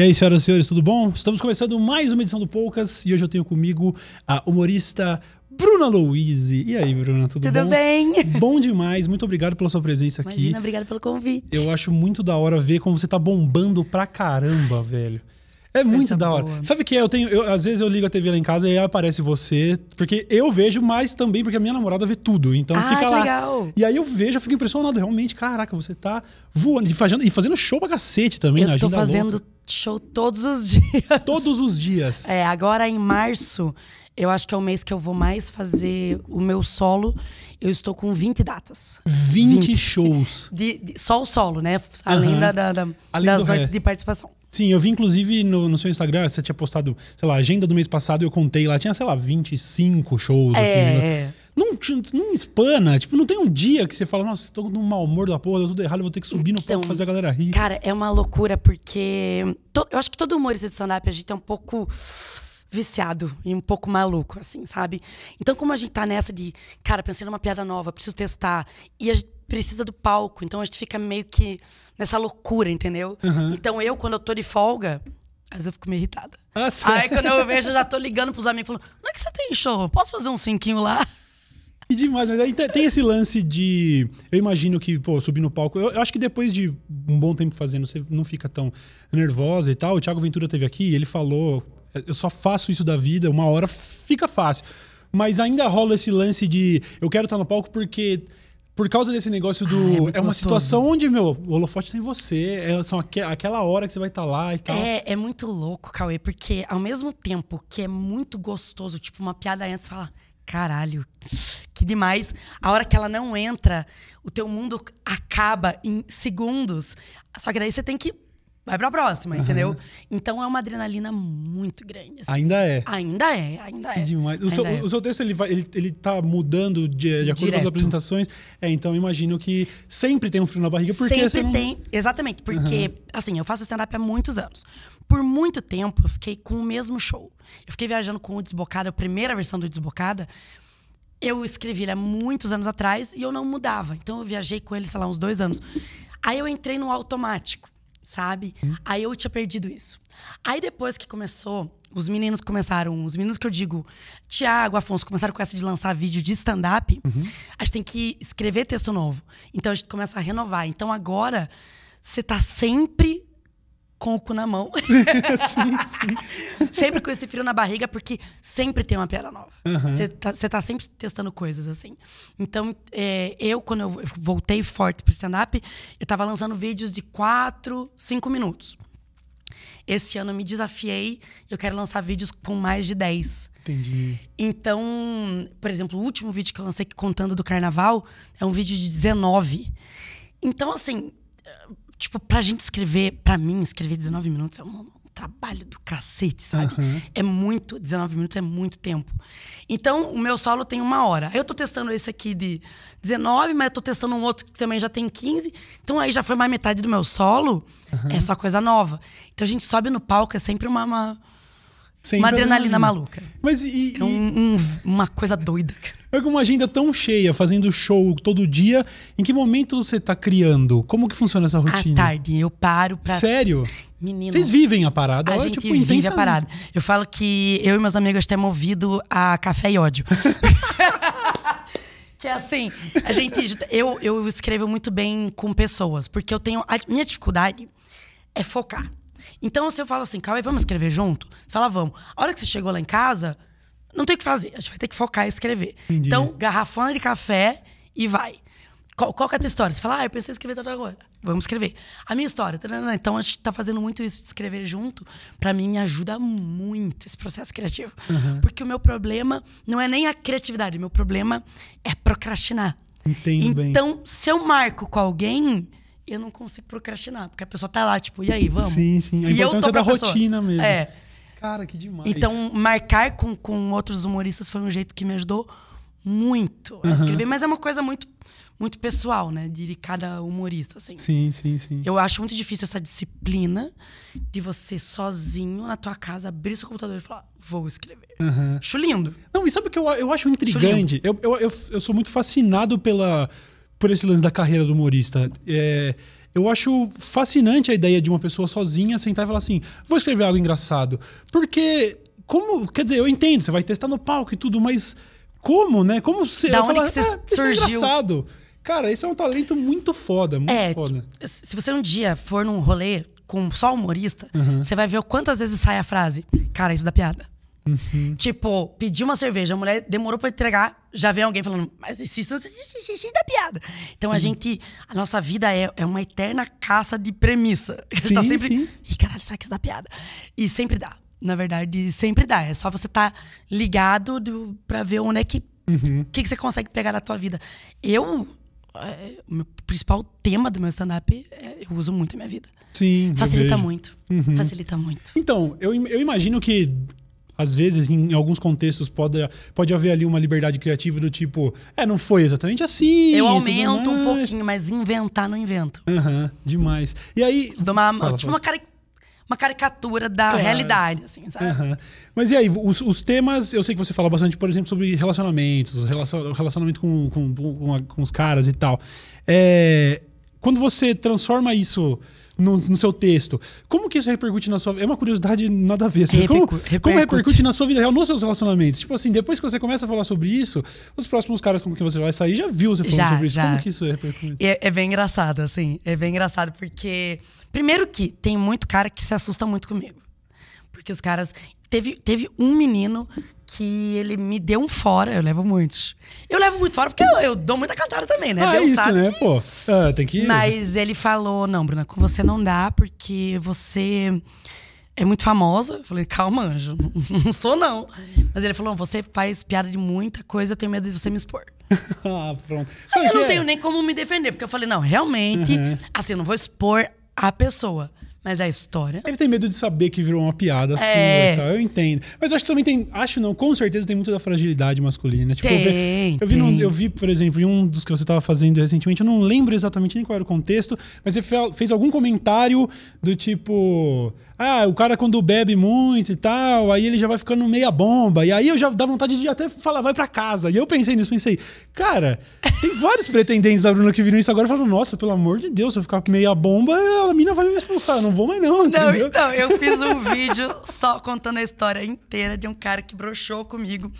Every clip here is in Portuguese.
E aí, senhoras e senhores, tudo bom? Estamos começando mais uma edição do Poucas e hoje eu tenho comigo a humorista Bruna Louise. E aí, Bruna, tudo, Tudo bom? bem? Bom demais, muito obrigado pela sua presença aqui. Imagina, obrigada pelo convite. Eu acho muito da hora ver como você tá bombando pra caramba, velho. É muito da hora. boa. Sabe o que é? Eu tenho, eu- às vezes eu ligo a TV lá em casa e aí aparece você, porque eu vejo, mas também porque a minha namorada vê tudo. Então Ah, fica que lá. legal. E aí eu vejo, eu fico impressionado. Realmente, caraca, você tá voando e fazendo, e fazendo show pra cacete também na Eu tô agenda fazendo louca. Show todos os dias. todos os dias. É, agora em março, eu acho que é o mês que eu vou mais fazer o meu solo. Eu estou com 20 datas. 20, 20. shows. De, de- só o solo, né? Além, Aham. da, da- da- Além das noites resto. de participação. Sim, eu vi inclusive no, no seu Instagram, você tinha postado, sei lá, agenda do mês passado, eu contei lá, tinha, sei lá, 25 shows, assim. né? Não, não espana, tipo, não tem um dia que você fala, nossa, tô num mau humor da porra, deu tudo errado, eu vou ter que subir no palco Então, e fazer a galera rir. Cara, é uma loucura porque. to- eu acho que todo humorista de stand-up a gente é um pouco viciado e um pouco maluco, assim, sabe? Então, como a gente tá nessa de, cara, pensei numa piada nova, preciso testar, e a gente precisa do palco, então a gente fica meio que nessa loucura, entendeu? Então, eu, quando eu tô de folga, às vezes eu fico meio irritada. Ah? Aí, quando eu vejo, eu já tô ligando pros amigos, falando, não é que você tem show? Posso fazer um cinquinho lá? Que demais, mas aí te- tem esse lance de. Eu imagino que, pô, subir no palco. Eu, eu acho que depois de um bom tempo fazendo, você não fica tão nervosa e tal. O Thiago Ventura teve aqui e ele falou: eu só faço isso da vida, uma hora fica fácil. Mas ainda rola esse lance de eu quero estar no palco porque. Por causa desse negócio do. Ah, é é uma gostoso. situação onde, meu, o holofote tem você. É, são aque- aquela hora que você vai estar lá e tal. É, é muito louco, Cauê, porque ao mesmo tempo que é muito gostoso, tipo, uma piada antes, você fala, caralho, que demais. A hora que ela não entra, o teu mundo acaba em segundos. Só que daí você tem que. Vai pra próxima, entendeu? Então é uma adrenalina muito grande. assim. Ainda é. Ainda é, ainda é. Demais. O Ainda seu, é. o seu texto ele, vai, ele, ele tá mudando de, de acordo com as Direto. apresentações. É, então imagino que sempre tem um frio na barriga, porque Sempre não. tem. Exatamente, porque, assim, eu faço stand-up há muitos anos. Por muito tempo, eu fiquei com o mesmo show. Eu fiquei viajando com o Desbocada, a primeira versão do Desbocada. Eu escrevi ele há muitos anos atrás e eu não mudava. Então eu viajei com ele, sei lá, uns dois anos. Aí eu entrei no automático, sabe? Aí eu tinha perdido isso. Aí depois que começou, os meninos começaram, os meninos que eu digo, Tiago, Afonso, começaram com essa de lançar vídeo de stand-up. A gente tem que escrever texto novo. Então a gente começa a renovar. Então agora você tá sempre com o cu na mão. sempre com esse frio na barriga, porque sempre tem uma piada nova. Você tá, você tá sempre testando coisas, assim. Então, é, eu, quando eu voltei forte pro stand-up, eu tava lançando vídeos de 4, 5 minutos. Esse ano eu me desafiei, eu quero lançar vídeos com mais de 10. Entendi. Então, por exemplo, o último vídeo que eu lancei contando do carnaval é um vídeo de 19. Então, assim, tipo, pra gente escrever, pra mim, escrever 19 minutos é um, um trabalho do cacete, sabe? É muito, 19 minutos é muito tempo. Então, o meu solo tem uma hora. Aí eu tô testando esse aqui de 19, mas eu tô testando um outro que também já tem 15. Então aí já foi mais metade do meu solo. É só coisa nova. Então a gente sobe no palco, é sempre uma, uma, Sempre uma adrenalina maluca. Mas e, É um- um- uma coisa doida. e, com uma agenda tão cheia, fazendo show todo dia, em que momento você tá criando? Como que funciona essa À rotina? tarde, eu paro pra. Sério? Menino. Vocês vivem a parada? A Ou é, gente tipo, vive a parada. Eu falo que eu e meus amigos temos movido a café e ódio. que é assim, a gente. Eu, eu escrevo muito bem com pessoas, porque eu tenho. A minha dificuldade é focar. Então, se eu falo assim, Cauê, vamos escrever junto? Você fala, vamos. A hora que você chegou lá em casa, não tem o que fazer. A gente vai ter que focar e escrever. Entendi. Então, garrafona de café e vai. Qual, qual que é a tua história? Você fala, ah, eu pensei em escrever tanto agora. Vamos escrever. A minha história. Então, a gente tá fazendo muito isso de escrever junto. Pra mim, me ajuda muito esse processo criativo. Porque o meu problema não é nem a criatividade. O meu problema é procrastinar. Entendo bem. então, se eu marco com alguém, eu não consigo procrastinar. Porque a pessoa tá lá, tipo, e aí, vamos? Sim, sim. A e eu tô da pessoa. rotina mesmo. É. Cara, que demais. Então, marcar com, com outros humoristas foi um jeito que me ajudou muito a escrever. Mas é uma coisa muito, muito pessoal, né? De cada humorista, assim. Sim, sim, sim. Eu acho muito difícil essa disciplina de você sozinho na tua casa abrir seu computador e falar, vou escrever. Acho lindo. Não, e sabe o que eu, eu acho intrigante? Eu, eu, eu, eu sou muito fascinado pela, por esse lance da carreira do humorista. É, eu acho fascinante a ideia de uma pessoa sozinha sentar e falar assim: vou escrever algo engraçado. Porque, como. Quer dizer, eu entendo, você vai testar no palco e tudo, mas como, né? Como você. Da onde que você ah, é surgiu? engraçado. Cara, esse é um talento muito foda, muito É, foda. se você um dia for num rolê com só humorista, Uhum. você vai ver quantas vezes sai a frase, cara, isso dá piada. Uhum. Tipo, pediu uma cerveja, a mulher demorou pra entregar, já vem alguém falando, mas isso, isso, isso, isso, isso dá piada. Então a Uhum. gente, a nossa vida é, é uma eterna caça de premissa. Você tá Sim, sempre, sim. Ih, caralho, será que isso dá piada? E sempre dá. Na verdade, sempre dá. É só você estar ligado do, pra ver onde é que. O Uhum. que, que você consegue pegar da tua vida. Eu. é, o meu principal tema do meu stand-up é, eu uso muito a minha vida. Sim. Facilita muito. Facilita muito. Então, eu, eu imagino que, às vezes, em alguns contextos, pode, pode haver ali uma liberdade criativa do tipo, é, não foi exatamente assim. Eu aumento um pouquinho, mas inventar não invento. Aham, demais. E aí. Dou uma, Fala, tipo fala. uma, uma caricatura da Claro. realidade, assim, sabe? Aham. Mas e aí, os, os temas, eu sei que você fala bastante, por exemplo, sobre relacionamentos, relacion- relacionamento com, com, com, com os caras e tal. É, quando você transforma isso no, no seu texto, como que isso repercute na sua vida? É uma curiosidade nada a ver. Assim, como, Repercu- como repercute. repercute na sua vida real, nos seus relacionamentos? Tipo assim, depois que você começa a falar sobre isso, os próximos caras com quem você vai sair já viu você falando Já, sobre isso. já. Como que isso repercute? É, é bem engraçado, assim. É bem engraçado porque. Primeiro que tem muito cara que se assusta muito comigo. Porque os caras. Teve, teve um menino que ele me deu um fora, eu levo muitos. Eu levo muito fora porque eu, eu dou muita cantada também, né? Ah, Deus isso, sabe né? que- Pô, ah, tem que... Mas ele falou: não, Bruna, com você não dá, porque você é muito famosa. Eu falei, calma, anjo, não sou não. Mas ele falou: você faz piada de muita coisa, eu tenho medo de você me expor. ah, pronto. Aí eu não é? tenho nem como me defender, porque eu falei, não, realmente, Uhum. assim, eu não vou expor a pessoa, mas a história. Ele tem medo de saber que virou uma piada sua É. e tal. Eu entendo. Mas eu acho que também tem. Acho não, com certeza tem muito da fragilidade masculina. Tipo, eu vi- Tem, eu, vi tem. eu vi, por exemplo, em um dos que você estava fazendo recentemente, eu não lembro exatamente nem qual era o contexto, mas você fe- fez algum comentário do tipo. Ah, o cara quando bebe muito e tal, aí ele já vai ficando meia bomba. E aí eu já dá vontade de até falar, vai pra casa. E eu pensei nisso, pensei, cara, tem vários pretendentes da Bruna que viram isso agora e falaram, nossa, pelo amor de Deus, se eu ficar meia bomba, a mina vai me expulsar. Eu não vou mais, não. Não, entendeu? então, eu fiz um vídeo só contando a história inteira de um cara que broxou comigo.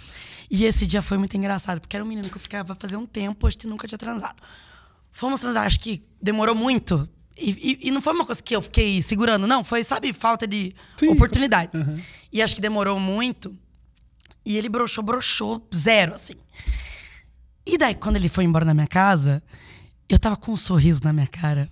E esse dia foi muito engraçado, porque era um menino que eu ficava fazer um tempo, acho que nunca tinha transado. Fomos transar, acho que demorou muito. E, e- e não foi uma coisa que eu fiquei segurando, não. Foi, sabe, falta de Sim. oportunidade. E acho que demorou muito. E ele broxou, broxou zero, assim. E daí, quando ele foi embora da minha casa, eu tava com um sorriso na minha cara.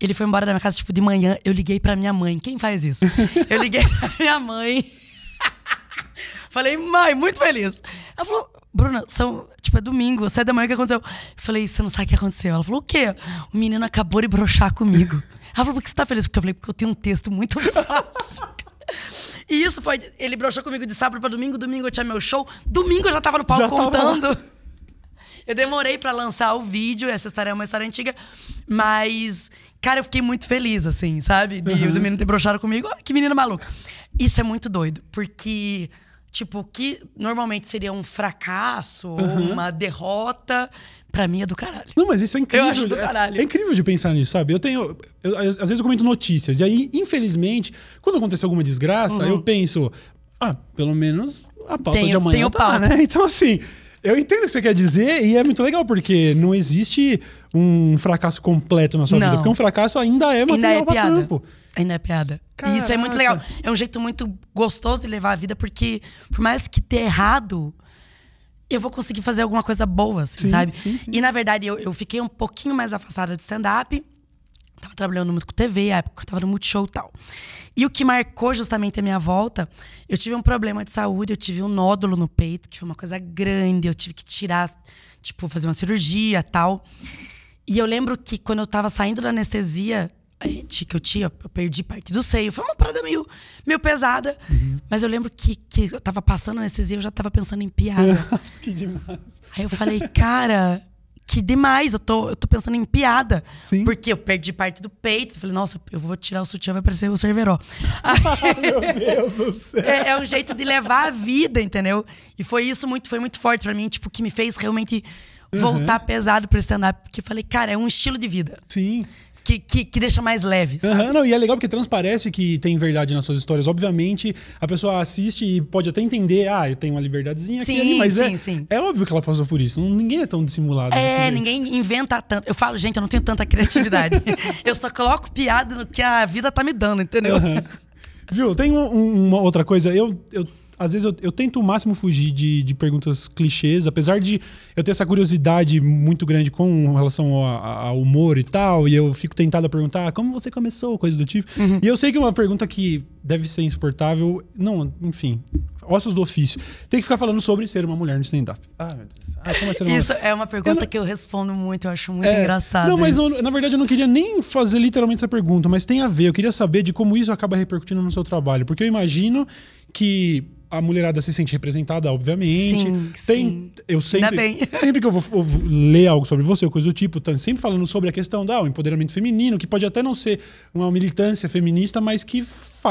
Ele foi embora da minha casa, tipo, de manhã, eu liguei pra minha mãe. Quem faz isso? Eu liguei pra minha mãe. Falei, mãe, muito feliz. Ela falou, Bruna, são, tipo, é domingo, sete da manhã, o que aconteceu? Eu falei, você não sabe o que aconteceu? Ela falou, o quê? O menino acabou de broxar comigo. Ela falou, por que você tá feliz? Porque eu falei, porque eu tenho um texto muito fácil. E isso foi, ele broxou comigo de sábado pra domingo, domingo eu tinha meu show, domingo eu já tava no palco Já tava lá. contando. Eu demorei pra lançar o vídeo, essa história é uma história antiga, mas, cara, eu fiquei muito feliz, assim, sabe? De o menino ter broxado comigo. Olha que menino maluco. Isso é muito doido, porque, tipo, que normalmente seria um fracasso ou uma derrota, pra mim é do caralho. Não, mas isso é incrível. Eu acho do caralho. É, é incrível de pensar nisso, sabe? Eu tenho. eu- às vezes eu comento notícias. E aí, infelizmente, quando acontece alguma desgraça, eu penso. Ah, pelo menos a pauta Uhum. Tenho- de amanhã tenho tá, pauta. né? Então, assim. Eu entendo o que você quer dizer e é muito legal, porque não existe um fracasso completo na sua vida. Não. Porque um fracasso ainda é Ainda material é pra piada. trampo. Ainda é piada. E isso é muito Caraca. legal. É um jeito muito gostoso de levar a vida, porque por mais que dê errado, eu vou conseguir fazer alguma coisa boa, assim, Sim, sabe? sim, sim. E na verdade, eu, eu fiquei um pouquinho mais afastada de stand-up. Tava trabalhando muito com TV, a época eu tava no Multishow e tal. E o que marcou justamente a minha volta, eu tive um problema de saúde, eu tive um nódulo no peito, que foi uma coisa grande, eu tive que tirar, tipo, fazer uma cirurgia e tal. E eu lembro que quando eu tava saindo da anestesia, gente- que eu tinha, eu perdi parte do seio. Foi uma parada meio, meio pesada. Mas eu lembro que, que eu tava passando anestesia, eu já tava pensando em piada. que demais. Aí eu falei, cara, que demais, eu tô, eu tô pensando em piada. Sim. Porque eu perdi parte do peito. Falei, nossa, eu vou tirar o sutiã, vai parecer o Cerveró. Meu Deus do céu. é, é um jeito de levar a vida, entendeu? E foi isso muito, foi muito forte pra mim, tipo, que me fez realmente voltar pesado pro stand-up. Porque eu falei, cara, é um estilo de vida. Sim. Que, que, que deixa mais leve? Aham, não, e é legal porque transparece que tem verdade nas suas histórias. Obviamente, a pessoa assiste e pode até entender, ah, eu tenho uma liberdadezinha aqui Sim, ali, mas sim, é, sim. é óbvio que ela passou por isso. Ninguém é tão dissimulado. É, ninguém inventa tanto. Eu falo, gente, eu não tenho tanta criatividade. eu só coloco piada no que a vida tá me dando, entendeu? Viu, tem um- um- uma outra coisa. Eu, eu às vezes eu, eu tento o máximo fugir de, de perguntas clichês, apesar de eu ter essa curiosidade muito grande com relação ao, ao humor e tal, e eu fico tentado a perguntar "Ah, como você começou, coisa do tipo. Uhum. E eu sei que é uma pergunta que deve ser insuportável. Não, enfim, ossos do ofício. Tem que ficar falando sobre ser uma mulher no stand-up. Ah, meu Deus. Ah, como é ser uma Isso é uma pergunta Eu não- que eu respondo muito, eu acho muito é, engraçado. Não, mas isso. eu- na verdade eu não queria nem fazer literalmente essa pergunta, mas tem a ver. Eu queria saber de como isso acaba repercutindo no seu trabalho. Porque eu imagino que a mulherada se sente representada, obviamente. Sim, tem, sim. Eu sempre, Ainda bem. sempre que eu vou, eu vou ler algo sobre você, ou coisa do tipo, tá sempre falando sobre a questão do empoderamento feminino, que pode até não ser uma militância feminista, mas que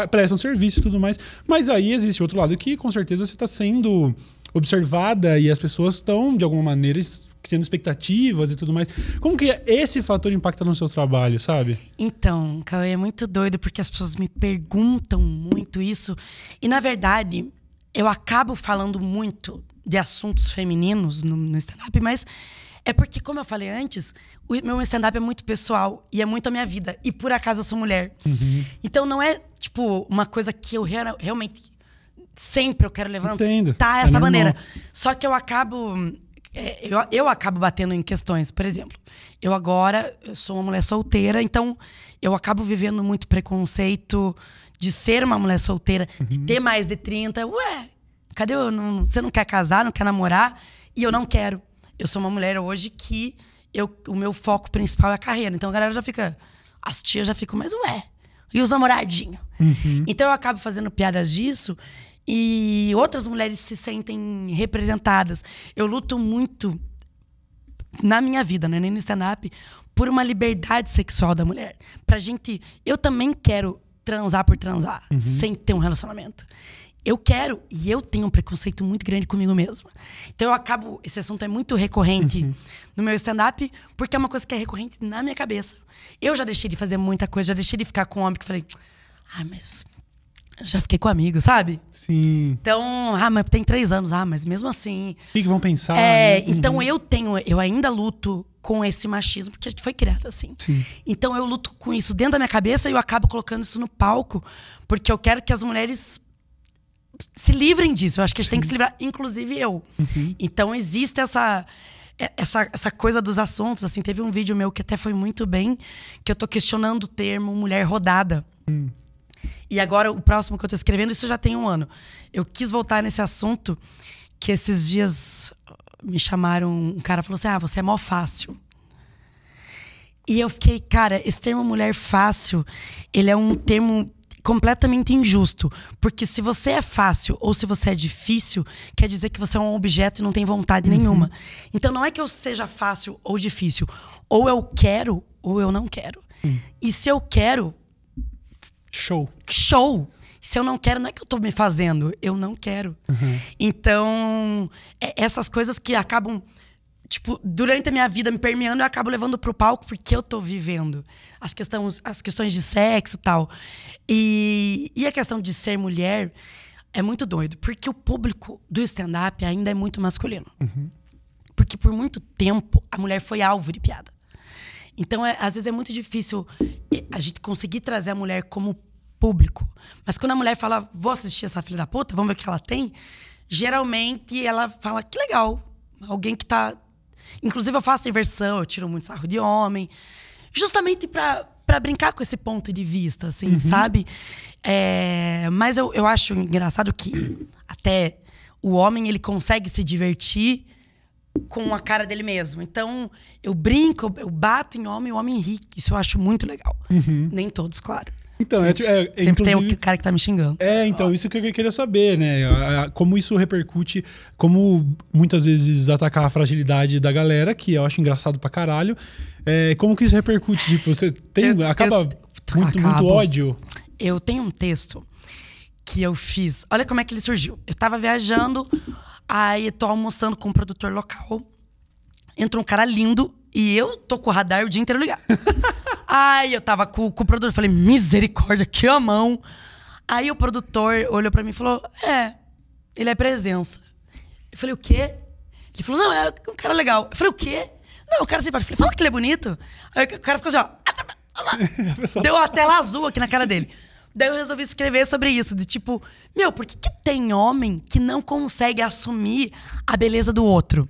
presta um serviço e tudo mais. Mas aí existe outro lado que com certeza você está sendo observada e as pessoas estão, de alguma maneira, criando expectativas e tudo mais. Como que esse fator impacta no seu trabalho, sabe? Então, Cauê, é muito doido porque as pessoas me perguntam muito isso. E, na verdade, eu acabo falando muito de assuntos femininos no, no stand-up, mas é porque, como eu falei antes, o meu stand-up é muito pessoal e é muito a minha vida. E, por acaso, eu sou mulher. Então, não é, tipo, uma coisa que eu rea- realmente sempre eu quero levantar Entendo. É essa normal. maneira. Só que eu acabo. é, eu, eu acabo batendo em questões. Por exemplo, eu agora eu sou uma mulher solteira, então eu acabo vivendo muito preconceito de ser uma mulher solteira, de ter mais de 30. Ué, cadê eu? Não, você não quer casar, não quer namorar? E eu não quero. Eu sou uma mulher hoje que eu, o meu foco principal é a carreira. Então a galera já fica. As tias já ficam, mas ué, e os namoradinhos? Então eu acabo fazendo piadas disso e outras mulheres se sentem representadas. Eu luto muito na minha vida, né, nem no stand-up, por uma liberdade sexual da mulher. Pra gente. Eu também quero transar por transar, sem ter um relacionamento. Eu quero, e eu tenho um preconceito muito grande comigo mesma. Então eu acabo. Esse assunto é muito recorrente no meu stand-up, porque é uma coisa que é recorrente na minha cabeça. Eu já deixei de fazer muita coisa, já deixei de ficar com um homem que falei, ah, mas. Já fiquei com amigo, sabe? Sim. Então, ah, mas tem três anos, ah, mas mesmo assim. O que, que vão pensar? É, né? então eu tenho, eu ainda luto com esse machismo, porque a gente foi criado assim. Sim. Então eu luto com isso dentro da minha cabeça e eu acabo colocando isso no palco, porque eu quero que as mulheres se livrem disso. Eu acho que a gente tem que se livrar, inclusive eu. Então existe essa, é- essa, essa coisa dos assuntos. Assim, teve um vídeo meu que até foi muito bem, que eu tô questionando o termo mulher rodada. E agora, o próximo que eu tô escrevendo, isso já tem um ano. Eu quis voltar nesse assunto, que esses dias me chamaram, um cara falou assim: ah, você é mó fácil. E eu fiquei, cara, esse termo mulher fácil, ele é um termo completamente injusto. Porque se você é fácil ou se você é difícil, quer dizer que você é um objeto e não tem vontade nenhuma. Então não é que eu seja fácil ou difícil. Ou eu quero ou eu não quero. E se eu quero, Show. show. Se eu não quero, não é que eu tô me fazendo, eu não quero. Então, é- essas coisas que acabam, tipo, durante a minha vida me permeando, eu acabo levando pro palco porque eu tô vivendo. As, questões, as questões de sexo e tal. E, e a questão de ser mulher é muito doido, porque o público do stand-up ainda é muito masculino. Porque por muito tempo a mulher foi alvo de piada. Então, é- às vezes é muito difícil eh, a gente conseguir trazer a mulher como público. Mas quando a mulher fala, vou assistir essa filha da puta, vamos ver o que ela tem, geralmente ela fala, que legal. Alguém que tá. Inclusive, eu faço inversão, eu tiro muito sarro de homem. Justamente pra, pra brincar com esse ponto de vista, assim, sabe? É, mas eu, eu acho engraçado que até o homem ele consegue se divertir com a cara dele mesmo. Então, eu brinco, eu bato em homem, o homem ri. Isso eu acho muito legal. Nem todos, claro. Então, sempre, é, é, sempre tem o cara que tá me xingando. É, então, isso que eu queria saber, né? Como isso repercute, como muitas vezes atacar a fragilidade da galera, que eu acho engraçado pra caralho. É, como que isso repercute? Tipo, você tem. Eu- acaba eu- muito, muito ódio. Eu tenho um texto que eu fiz. Olha como é que ele surgiu. Eu tava viajando, aí tô almoçando com um produtor local. Entra um cara lindo e eu tô com o radar o dia inteiro ligado. Aí eu tava com, com o produtor, falei, misericórdia, que a mão. Aí o produtor olhou pra mim e falou: É, ele é presença. Eu falei, o quê? Ele falou, não, é um cara legal. Eu falei, o quê? Não, o cara simpático. Eu falei, fala que ele é bonito. Aí o cara ficou assim, ó. Deu a tela azul aqui na cara dele. Daí eu resolvi escrever sobre isso, de tipo, meu, por que, que tem homem que não consegue assumir a beleza do outro?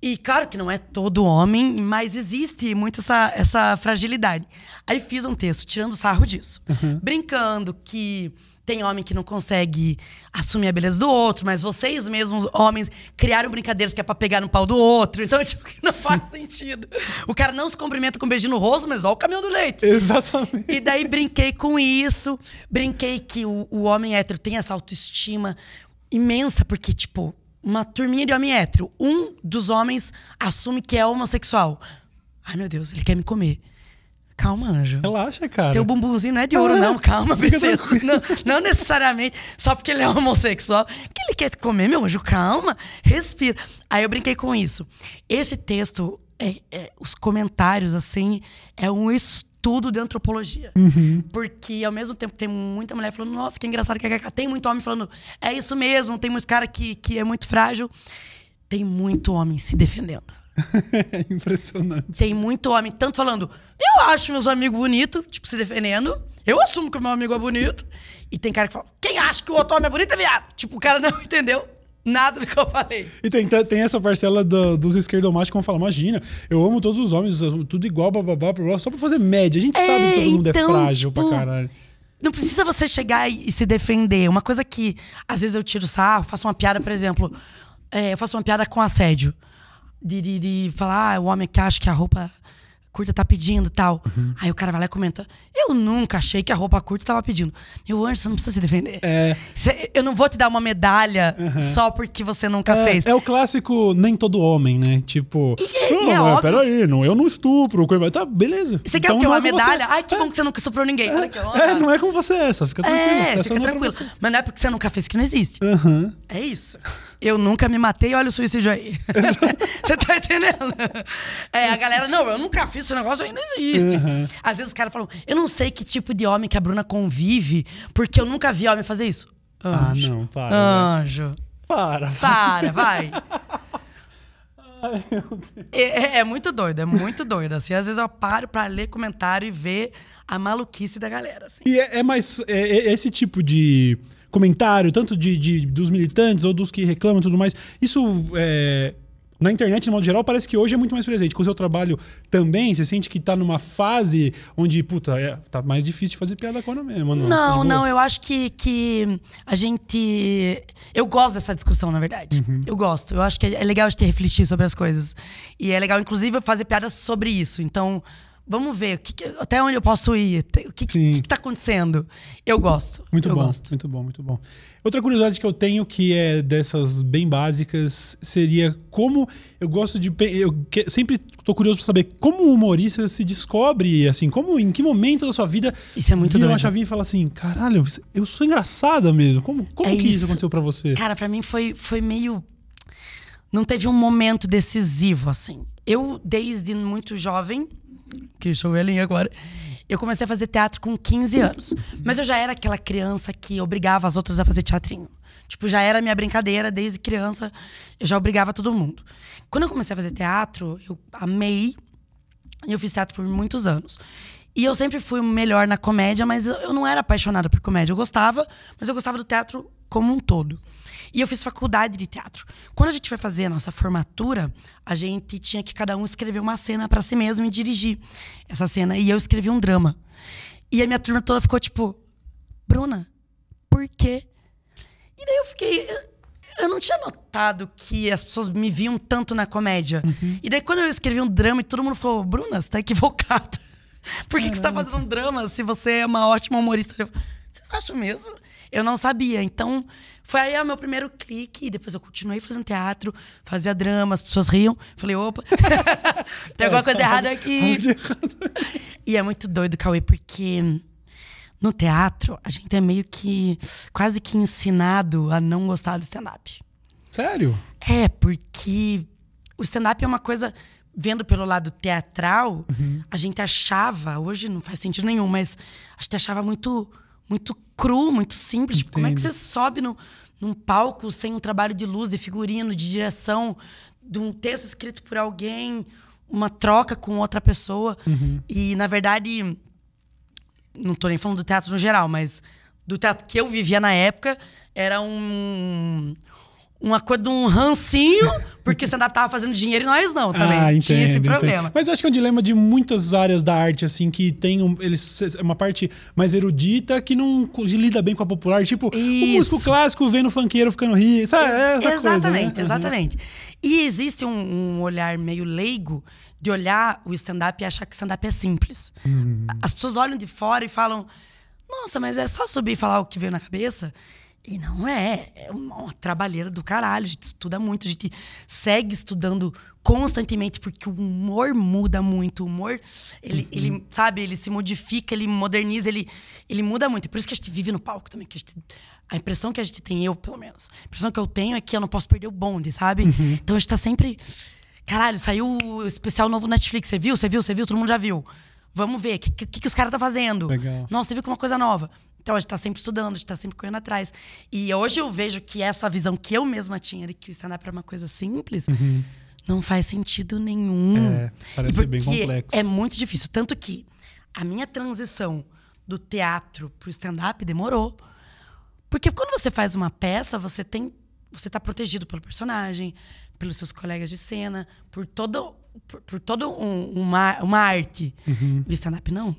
E claro que não é todo homem, mas existe muito essa, essa fragilidade. Aí fiz um texto tirando sarro disso. Uhum. Brincando que tem homem que não consegue assumir a beleza do outro, mas vocês mesmos, homens, criaram brincadeiras que é pra pegar no pau do outro. Então, tipo, não faz sentido. O cara não se cumprimenta com um beijinho no rosto, mas ó o caminhão do leite. Exatamente. E daí brinquei com isso. Brinquei que o, o homem hétero tem essa autoestima imensa, porque, tipo, uma turminha de homem hétero. Um dos homens assume que é homossexual. Ai, meu Deus, ele quer me comer. Calma, anjo. Relaxa, cara. Teu bumbumzinho não é de ouro, ah, não. Calma, princesa. Não, não, necessariamente só porque ele é homossexual que ele quer comer, meu anjo. Calma, respira. Aí eu brinquei com isso. Esse texto, é, é, os comentários, assim, é um estudo de antropologia. Uhum. Porque ao mesmo tempo tem muita mulher falando, nossa, que engraçado que é Tem muito homem falando, é isso mesmo. Tem muito cara que, que é muito frágil. Tem muito homem se defendendo. Impressionante. Tem muito homem, tanto falando, eu acho meus amigos bonitos, tipo, se defendendo. Eu assumo que o meu amigo é bonito. E tem cara que fala, quem acha que o outro homem é bonito é viado. Tipo, o cara não entendeu nada do que eu falei. E tem, tem essa parcela do, dos esquerdomachos que vão falar, imagina, eu amo todos os homens, tudo igual, blá, blá, blá, blá, só pra fazer média. A gente é, sabe que todo mundo é então, é frágil tipo, pra caralho. Não precisa você chegar e, e, se defender. Uma coisa que, às vezes, eu tiro sarro, faço uma piada, por exemplo, é, eu faço uma piada com assédio de, de, de falar, ah, o homem que acha que a roupa curta tá pedindo tal. Uhum. Aí o cara vai lá e comenta: Eu nunca achei que a roupa curta tava pedindo. Meu anjo, você não precisa se defender. É. Eu não vou te dar uma medalha uhum. só porque você nunca é, fez. É o clássico nem todo homem, né? Tipo, e, não, e é óbvio. peraí, não, eu não estupro. Tá, beleza. Você então, quer o quê? Uma é medalha? Ai, que é. bom que você nunca estuprou ninguém. Olha aqui, é, não é com você essa, fica tranquilo. É, fica tranquilo. Mas não é porque você nunca fez que não existe. Uhum. É isso. Eu nunca me matei, olha o suicídio aí. Você tá entendendo? É, a galera, não, eu nunca fiz esse negócio aí, não existe. Uhum. Às vezes os caras falam, eu não sei que tipo de homem que a Bruna convive, porque eu nunca vi homem fazer isso. Anjo. Ah, não, para. Anjo. Para. Para, vai. Ai, é, é, é, muito doido, é muito doido. Assim, às vezes eu paro pra ler comentário e ver a maluquice da galera. Assim. E é, é mais. É, é esse tipo de comentário, tanto de, de, dos militantes ou dos que reclamam e tudo mais, isso é, na internet, de modo geral, parece que hoje é muito mais presente. Com o seu trabalho também, você sente que tá numa fase onde, puta, é, tá mais difícil de fazer piada com a mesmo. Não, não, não, eu acho que, que a gente. Eu gosto dessa discussão, na verdade. Uhum. Eu gosto. Eu acho que é legal a gente refletir sobre as coisas. E é legal, inclusive, fazer piadas sobre isso. Então vamos ver que, até onde eu posso ir, o que, está acontecendo. Eu gosto. Muito eu bom, gosto. muito bom, muito bom. Outra curiosidade que eu tenho, que é dessas bem básicas, seria como eu gosto de. Eu sempre estou curioso para saber como o humorista se descobre, assim, como em que momento da sua vida isso é muito vira doido. uma chavinha e fala assim: caralho, eu sou engraçada mesmo. Como, como é que isso, isso aconteceu para você? Cara, para mim foi, foi meio. Não teve um momento decisivo, assim. Eu, desde muito jovem, que show ele agora. Eu comecei a fazer teatro com 15 anos. Mas eu já era aquela criança que obrigava as outras a fazer teatrinho. Tipo, já era minha brincadeira desde criança. Eu já obrigava todo mundo. Quando eu comecei a fazer teatro, eu amei. E eu fiz teatro por muitos anos. E eu sempre fui melhor na comédia, mas eu não era apaixonada por comédia. Eu gostava, mas eu gostava do teatro como um todo. E eu fiz faculdade de teatro. Quando a gente foi fazer a nossa formatura, a gente tinha que cada um escrever uma cena para si mesmo e dirigir essa cena. E eu escrevi um drama. E a minha turma toda ficou tipo, Bruna, por quê? E daí eu fiquei. Eu não tinha notado que as pessoas me viam tanto na comédia. Uhum. E daí, quando eu escrevi um drama e todo mundo falou, Bruna, você tá equivocada. Por que, que você tá fazendo um drama se você é uma ótima humorista? Vocês acham mesmo? Eu não sabia. Então, foi aí o meu primeiro clique. Depois eu continuei fazendo teatro, fazia drama, as pessoas riam. Falei, opa, tem alguma coisa errada aqui. e é muito doido, Cauê, porque no teatro a gente é meio que quase que ensinado a não gostar do stand-up. Sério? É, porque o stand-up é uma coisa vendo pelo lado teatral, a gente achava, hoje não faz sentido nenhum, mas a gente achava muito, muito cru, muito simples. Tipo, como é que você sobe no, num palco sem um trabalho de luz, de figurino, de direção, de um texto escrito por alguém, uma troca com outra pessoa. E, na verdade, não tô nem falando do teatro no geral, mas do teatro que eu vivia na época, era um uma coisa de um rancinho, porque o stand-up tava fazendo dinheiro e nós não também. Ah, entendo, Tinha esse entendo. problema. Mas eu acho que é um dilema de muitas áreas da arte, assim, que tem um, eles, uma parte mais erudita que não lida bem com a popular. Tipo, o Isso. músico clássico vendo o funkeiro ficando rico. Sabe? É essa exatamente, coisa, né? exatamente. E existe um, um olhar meio leigo de olhar o stand-up e achar que o stand-up é simples. Uhum. As pessoas olham de fora e falam: Nossa, mas é só subir e falar o que veio na cabeça. E não é. É uma trabalheira do caralho. A gente estuda muito, a gente segue estudando constantemente, porque o humor muda muito. O humor, ele, Uhum. ele sabe, ele se modifica, ele moderniza, ele, ele muda muito. E por isso que a gente vive no palco também. Que a, gente, a impressão que a gente tem, eu pelo menos, a impressão que eu tenho é que eu não posso perder o bonde, sabe? Uhum. Então a gente tá sempre. Caralho, saiu o especial novo Netflix. Você viu? Você viu? Você viu? Todo mundo já viu. Vamos ver. O que, que, que os caras tá fazendo? Legal. Nossa, você viu que é uma coisa nova. Então a gente tá sempre estudando, a gente tá sempre correndo atrás. E hoje eu vejo que essa visão que eu mesma tinha de que o stand-up era uma coisa simples não faz sentido nenhum. Uhum. É, parece bem complexo. É muito difícil. Tanto que a minha transição do teatro pro stand-up demorou. Porque quando você faz uma peça, você tem. Você tá protegido pelo personagem, pelos seus colegas de cena, por todo. Por, por todo um- uma, uma arte. Uhum. O stand-up não.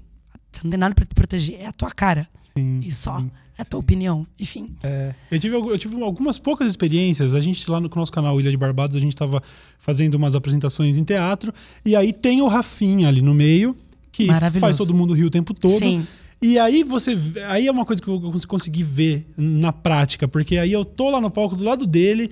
Você não tem nada pra te proteger. É a tua cara. Sim, e só. sim, é a tua opinião. Enfim. É, eu, tive, eu tive algumas poucas experiências. A gente, lá no nosso canal Ilha de Barbados, a gente estava fazendo umas apresentações em teatro. E aí tem o Rafinha ali no meio, que faz todo mundo rir o tempo todo. Sim. E aí você. Aí é uma coisa que eu cons- consegui ver na prática, porque aí eu tô lá no palco do lado dele.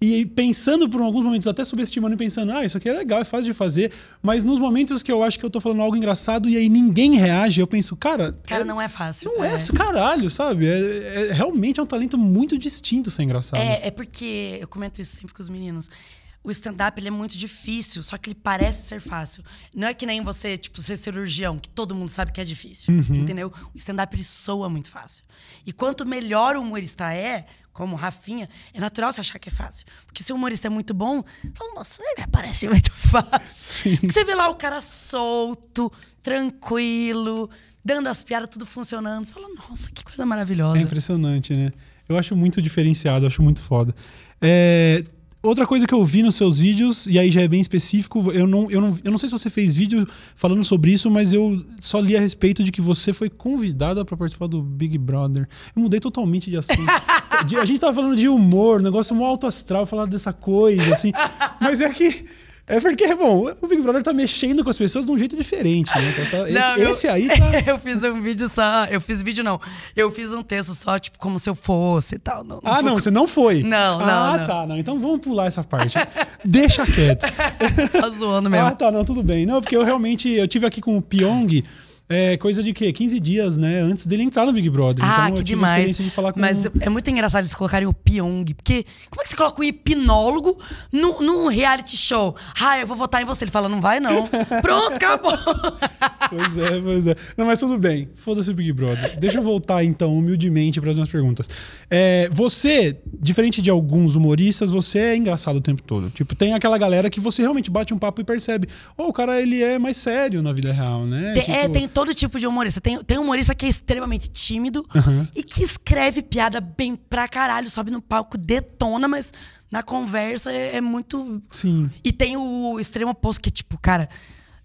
E pensando por alguns momentos, até subestimando e pensando, ah, isso aqui é legal, é fácil de fazer. Mas nos momentos que eu acho que eu tô falando algo engraçado e aí ninguém reage, eu penso, cara. Cara, é- não é fácil. não é esse caralho, sabe? É, é- realmente é um talento muito distinto ser engraçado. É, é porque eu comento isso sempre com os meninos. O stand-up ele é muito difícil, só que ele parece ser fácil. Não é que nem você, tipo, ser cirurgião, que todo mundo sabe que é difícil. Uhum. Entendeu? O stand-up ele soa muito fácil. E quanto melhor o humorista é, como Rafinha, é natural você achar que é fácil. Porque se o humorista é muito bom, você fala, nossa, é, parece muito fácil. Você vê lá o cara solto, tranquilo, dando as piadas, tudo funcionando. Você fala, nossa, que coisa maravilhosa. É impressionante, né? Eu acho muito diferenciado, acho muito foda. É, outra coisa que eu vi nos seus vídeos, e aí já é bem específico, eu não, eu, não, eu não sei se você fez vídeo falando sobre isso, mas eu só li a respeito de que você foi convidada para participar do Big Brother. Eu mudei totalmente de assunto. De- a gente tava falando de humor, negócio mó alto astral, falar dessa coisa, assim. Mas é que. É porque, bom, o Big Brother tá mexendo com as pessoas de um jeito diferente, né? Tá- tá- esse, Não, eu- esse aí tá. eu fiz um vídeo só. Eu fiz vídeo, não. Eu fiz um texto só, tipo, como se eu fosse e tal. Não, Ah, foi não, você não foi. Não, não, Ah, não. tá, não. Então vamos pular essa parte. Deixa quieto. só zoando mesmo. Ah, tá, não, tudo bem. Não, porque eu realmente, eu tive aqui com o Pyong, é, coisa de quê? 15 dias, né? Antes dele entrar no Big Brother. Ah, então que demais. de com Mas é muito engraçado eles colocarem o Pyong. Porque como é que você coloca um hipnólogo num, num reality show? Ah, eu vou votar em você. Ele fala, não vai não. Pronto, acabou. Pois é, pois é. Não, mas tudo bem. Foda-se o Big Brother. Deixa eu voltar, então, humildemente para as minhas perguntas. É, você, diferente de alguns humoristas, você é engraçado o tempo todo. Tipo, tem aquela galera que você realmente bate um papo e percebe. Oh, o cara, ele é mais sério na vida real, né? Tem, é, Tipo, tem todo tipo de humorista. Tem, tem humorista que é extremamente tímido Uhum. e que escreve piada bem pra caralho, sobe no palco, detona, mas na conversa é, é muito. Sim, E tem o extremo oposto, que é tipo, cara,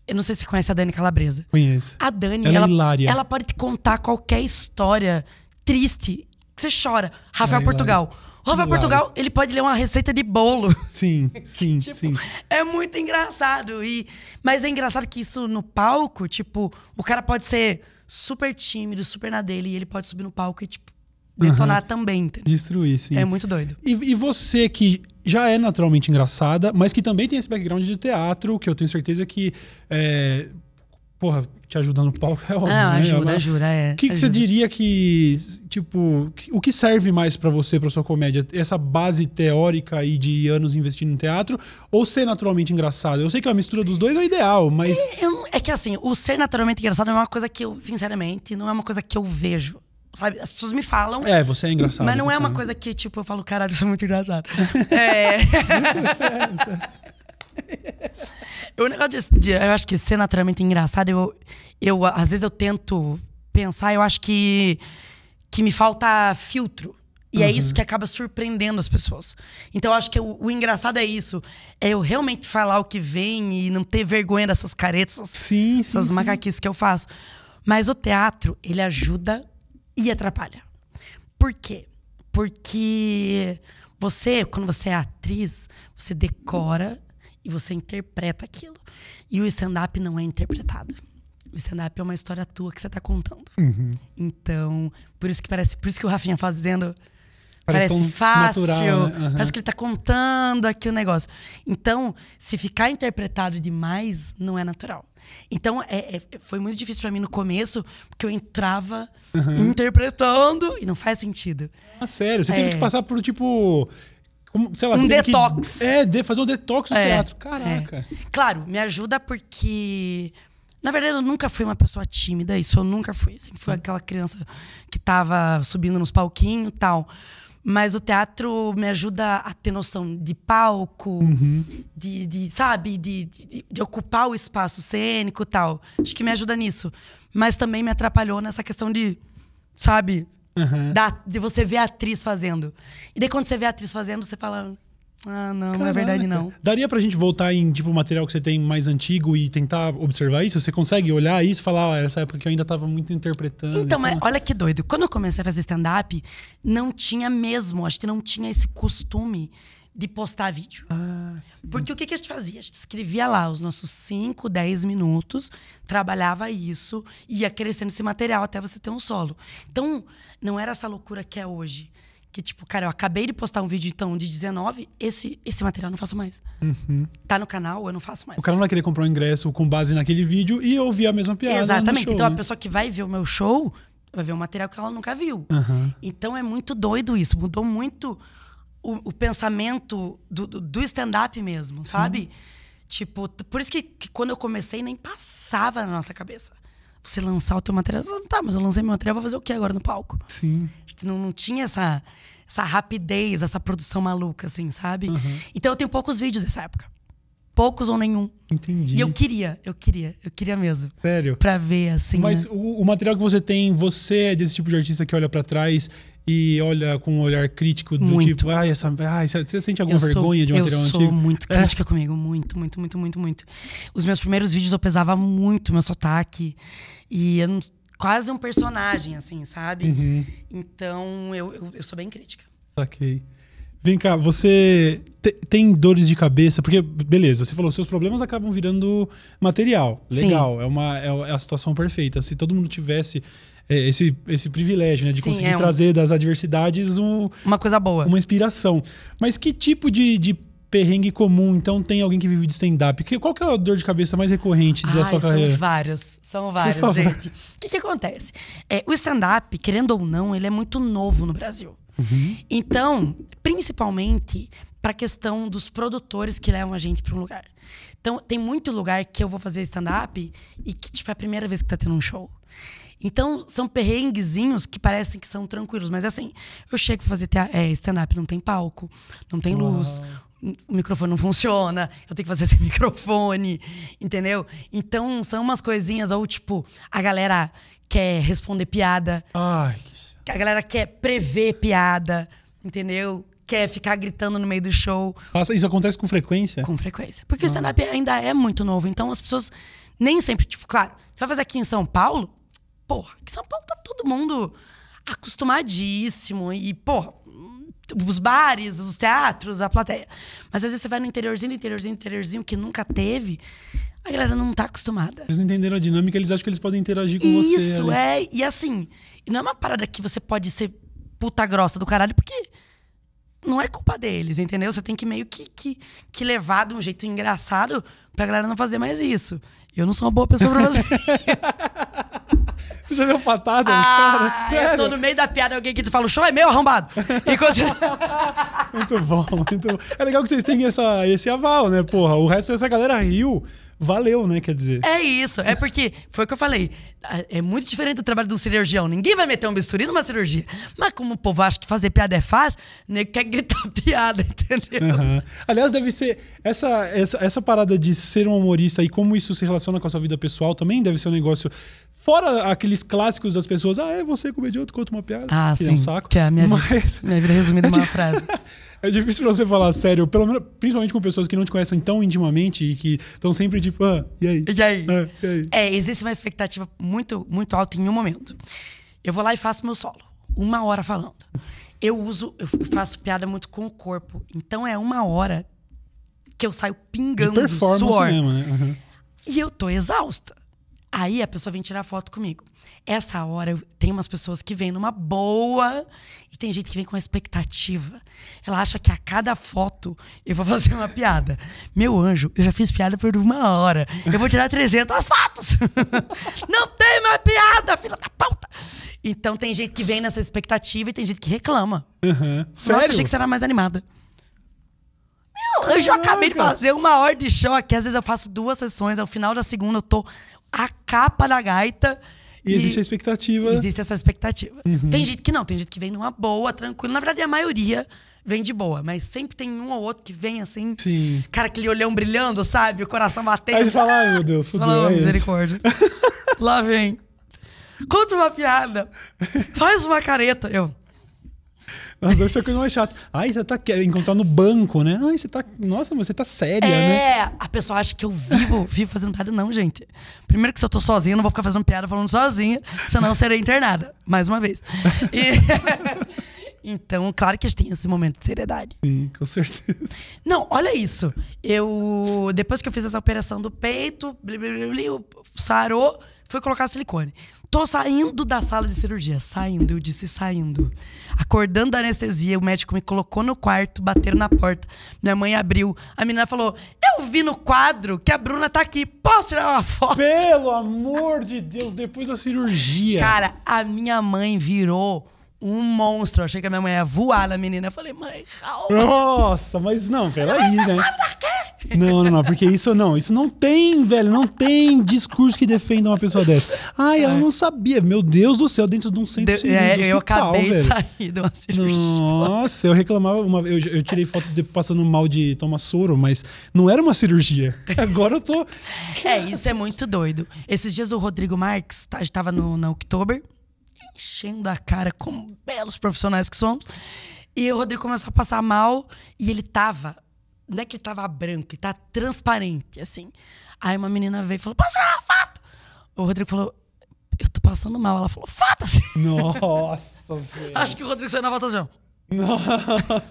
eu não sei se você conhece a Dani Calabresa. conheço. A Dani, Ela é ela, hilária. ela pode te contar qualquer história triste que você chora. Rafael Ela é Portugal. O Rafael Hilária. Portugal, ele pode ler uma receita de bolo. Sim, sim, Tipo, sim. é muito engraçado. E, mas é engraçado que isso no palco, tipo, o cara pode ser super tímido, super na dele, e ele pode subir no palco e, tipo, detonar também. entendeu? Destruir, sim. É muito doido. E, e você que já é naturalmente engraçada, mas que também tem esse background de teatro, que eu tenho certeza que é, porra, te ajuda no palco é óbvio. Não, né? ajuda, Agora, ajuda, é. O que, que você diria que, tipo, o que serve mais pra você, pra sua comédia? Essa base teórica aí de anos investindo em teatro ou ser naturalmente engraçado? Eu sei que a mistura dos dois é o ideal, mas. Eu não- é que assim, o ser naturalmente engraçado é uma coisa que eu, sinceramente, não é uma coisa que eu vejo. Sabe? As pessoas me falam. É, você é engraçado. Mas não é uma coisa que, tipo, eu falo, caralho, isso é muito engraçado. é. o negócio de, de- Eu acho que ser naturalmente engraçado, eu, eu. Às vezes eu tento pensar, eu acho que. que me falta filtro. E é isso que acaba surpreendendo as pessoas. Então eu acho que o, o engraçado é isso. É eu realmente falar o que vem e não ter vergonha dessas caretas, Sim, sim. essas sim. macaquices que eu faço. Mas o teatro, ele ajuda e atrapalha. Por quê? Porque você, quando você é atriz, você decora e você interpreta aquilo. E o stand-up não é interpretado. O stand-up é uma história tua que você tá contando. Uhum. Então, por isso que parece, por isso que o Rafinha fazendo Parece parece, fácil, natural, né? Aham. parece que ele tá contando aqui o negócio. Então, se ficar interpretado demais, não é natural. Então, é- é- foi muito difícil pra mim no começo, porque eu entrava interpretando e não faz sentido. Ah, sério, você teve É. que passar por tipo. Como, lá, Um teve que- detox. é, de, fazer um detox do É, teatro. Caraca. é. Claro, me ajuda porque. Na verdade, eu nunca fui uma pessoa tímida, isso eu nunca fui. Sempre fui aquela criança que tava subindo nos palquinhos e tal. Mas o teatro me ajuda a ter noção de palco, de, de, sabe, de, de, de ocupar o espaço cênico e tal. Acho que me ajuda nisso. Mas também me atrapalhou nessa questão de, sabe, da- de você ver a atriz fazendo. E daí quando você vê a atriz fazendo, você fala. Ah, não, não é verdade, Caraca. não. Daria pra gente voltar em tipo material que você tem mais antigo e tentar observar isso? Você consegue olhar isso e falar, ah, essa época que eu ainda tava muito interpretando. Então, mas olha que doido. Quando eu comecei a fazer stand-up, não tinha mesmo, acho que não tinha esse costume de postar vídeo. Ah, Porque o que, que a gente fazia? A gente escrevia lá os nossos 5, 10 minutos, trabalhava isso, ia crescendo esse material até você ter um solo. Então, não era essa loucura que é hoje. Que, tipo, cara, eu acabei de postar um vídeo, então, de 19, esse, esse material eu não faço mais. Tá no canal, eu não faço mais. o cara não vai querer comprar um ingresso com base naquele vídeo e ouvir a mesma piada. Exatamente. show, então a né? pessoa que vai ver o meu show vai ver um material que ela nunca viu. Aham. Então é muito doido isso. Mudou muito o, o pensamento do, do- stand-up mesmo, sabe? Tipo, por isso que, que quando eu comecei nem passava na nossa cabeça. Você lançar o teu material. Tá, mas eu lancei meu material, vou fazer o que agora no palco? Sim. A gente não, não tinha essa, essa rapidez, essa produção maluca, assim, sabe? Então eu tenho poucos vídeos dessa época. Poucos ou nenhum. Entendi. E eu queria, eu queria, eu queria mesmo. Sério. Pra ver, assim. Mas né? o, o material que você tem, você é desse tipo de artista que olha pra trás e olha com um olhar crítico do Muito. tipo, ai, essa, ai, você sente alguma eu sou, vergonha de um eu material sou antigo? muito crítica comigo, muito, muito, muito, muito, muito. Os meus primeiros vídeos eu pesava muito meu sotaque e eu quase um personagem, assim, sabe? Uhum. Então eu, eu, eu sou bem crítica. Saquei. Vem cá, você te- tem dores de cabeça? Porque, beleza, você falou, seus problemas acabam virando material. Sim. Legal, é, uma, é é a situação perfeita. Se todo mundo tivesse é, esse, esse privilégio, né, de Sim, conseguir é um- trazer das adversidades um- Uma coisa boa. uma inspiração. Mas que tipo de, de perrengue comum, então, tem alguém que vive de stand-up? Qual que é a dor de cabeça mais recorrente da Ai, sua são carreira? vários, são vários, gente. O que, que acontece? É, o stand-up, querendo ou não, ele é muito novo no Brasil. Uhum. Então, principalmente para a questão dos produtores que levam a gente para um lugar. Então, tem muito lugar que eu vou fazer stand-up e que, tipo, é a primeira vez que tá tendo um show. Então, são perrenguezinhos que parecem que são tranquilos. Mas, assim, eu chego pra fazer é, stand-up, não tem palco, não tem luz, o microfone não funciona, eu tenho que fazer sem microfone, entendeu? Então, são umas coisinhas, ou, tipo, a galera quer responder piada, Ai, a galera quer prever piada, entendeu? Quer ficar gritando no meio do show isso acontece com frequência? com frequência. Porque o stand-up ainda é muito novo, então as pessoas nem sempre, tipo, claro, você vai fazer aqui em São Paulo, porra, aqui em São Paulo tá todo mundo acostumadíssimo e, porra, os bares, os teatros, a plateia. Mas às vezes você vai no interiorzinho, interiorzinho, interiorzinho que nunca teve, a galera não tá acostumada. Eles não entenderam a dinâmica, eles acham que eles podem interagir com você. Isso, é. E assim, não é uma parada que você pode ser puta grossa do caralho, porque não é culpa deles, entendeu? Você tem que meio que, que, que levar de um jeito engraçado pra galera não fazer mais isso. Eu não sou uma boa pessoa pra você. Você já viu patada ah, caras? eu tô no meio da piada alguém que fala, o show é meu, arrombado. E continua... muito bom, muito bom. É legal que vocês têm essa, esse aval, né? Porra, o resto dessa galera riu valeu, né? Quer dizer. É isso. É porque, foi o que eu falei. É muito diferente do trabalho de um cirurgião. Ninguém vai meter um bisturi numa cirurgia. Mas como o povo acha que fazer piada é fácil, nem quer gritar piada, entendeu? Uhum. Aliás, deve ser. Essa, essa, essa parada de ser um humorista e como isso se relaciona com a sua vida pessoal também deve ser um negócio. Fora aqueles clássicos das pessoas, ah, é você comediante, conta uma piada. Ah, que sim. É um saco. Que é a minha, Mas... vida, minha vida resumida numa frase. É difícil pra você falar sério, pelo menos, principalmente com pessoas que não te conhecem tão intimamente e que estão sempre tipo, ah, e aí? E aí? Ah, e aí? É, existe uma expectativa muito, muito alta em um momento. Eu vou lá e faço meu solo. Uma hora falando. Eu uso, eu faço piada muito com o corpo. Então é uma hora que eu saio pingando suor. Mesmo, né? uhum. E eu tô exausta. Aí a pessoa vem tirar foto comigo. Essa hora tem umas pessoas que vêm numa boa e tem gente que vem com expectativa. Ela acha que a cada foto eu vou fazer uma piada. Meu anjo, eu já fiz piada por uma hora. Eu vou tirar 300 fotos. Não tem mais piada, filha da puta. Então tem gente que vem nessa expectativa e tem gente que reclama. Uhum. Nossa, achei que você era mais animada. Meu, eu já acabei de fazer uma hora de show aqui. Às vezes eu faço duas sessões, ao final da segunda eu tô a capa da gaita. E, e existe a expectativa. Existe essa expectativa. Uhum. Tem gente que não, tem gente que vem numa boa, tranquilo. Na verdade, a maioria vem de boa, mas sempre tem um ou outro que vem assim. Sim. Cara, aquele olhão brilhando, sabe? O coração batendo. Aí você fala, ai meu Deus, fudeu. Fala, oh, misericórdia. Lá vem. Conta uma piada. Faz uma careta. Eu. Nossa, deve ser a coisa mais chata. Ai, você tá encontrar no banco, né? Ai, você tá. Nossa, você tá séria, é, né? É, a pessoa acha que eu vivo, vivo fazendo piada. Não, gente. Primeiro que se eu tô sozinha, eu não vou ficar fazendo piada falando sozinha, senão eu serei internada. Mais uma vez. E... Então, claro que a gente tem esse momento de seriedade. Sim, com certeza. Não, olha isso. Eu. Depois que eu fiz essa operação do peito, bli, sarou, fui colocar silicone. Tô saindo da sala de cirurgia. Saindo, eu disse saindo. Acordando da anestesia, o médico me colocou no quarto, bateram na porta. Minha mãe abriu. A menina falou: Eu vi no quadro que a Bruna tá aqui. Posso tirar uma foto? Pelo amor de Deus, depois da cirurgia. Cara, a minha mãe virou um monstro. Eu achei que a minha mãe ia voar na menina. Eu falei, mãe, calma. Nossa, mas não, peraí, né? Sabe quê? Não, não, não, porque isso não, isso não tem, velho, não tem discurso que defenda uma pessoa dessa. Ai, ela é. não sabia. Meu Deus do céu, dentro de um centro de, É, hospital, eu acabei velho. de sair de uma cirurgia. Nossa, eu reclamava uma eu, eu tirei foto de passando mal de tomar soro, mas não era uma cirurgia. Agora eu tô É, isso é muito doido. Esses dias o Rodrigo Marques, a gente tava no, na October, enchendo a cara como belos profissionais que somos. E o Rodrigo começou a passar mal e ele tava. Não é que ele tava branco, ele tá transparente, assim. Aí uma menina veio e falou: Posso tirar uma foto? O Rodrigo falou: Eu tô passando mal. Ela falou: Foda-se. Nossa, velho. Acho que o Rodrigo saiu na votação. Nossa.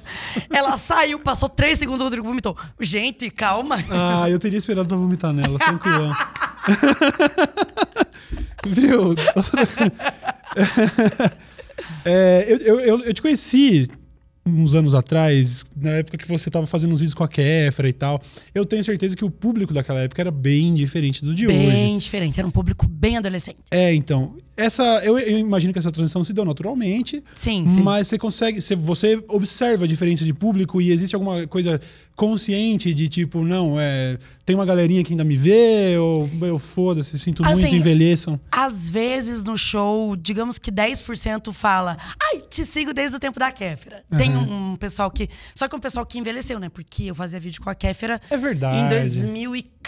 Ela saiu, passou três segundos, o Rodrigo vomitou. Gente, calma. Ah, eu teria esperado pra vomitar nela, tranquilo. Viu? é, eu, eu, eu te conheci uns anos atrás, na época que você estava fazendo os vídeos com a Kéfera e tal, eu tenho certeza que o público daquela época era bem diferente do de bem hoje. Bem diferente, era um público bem adolescente. É, então. Essa, eu, eu, imagino que essa transição se deu naturalmente. Sim, sim. Mas você consegue. Você, você observa a diferença de público e existe alguma coisa consciente de tipo, não, é, tem uma galerinha que ainda me vê, ou eu foda-se, sinto assim, muito, envelheçam. Às vezes no show, digamos que 10% fala, ai, te sigo desde o tempo da Kéfera. Uhum. Tem um, um, pessoal que. Só que um pessoal que envelheceu, né? Porque eu fazia vídeo com a Kéfera é verdade. em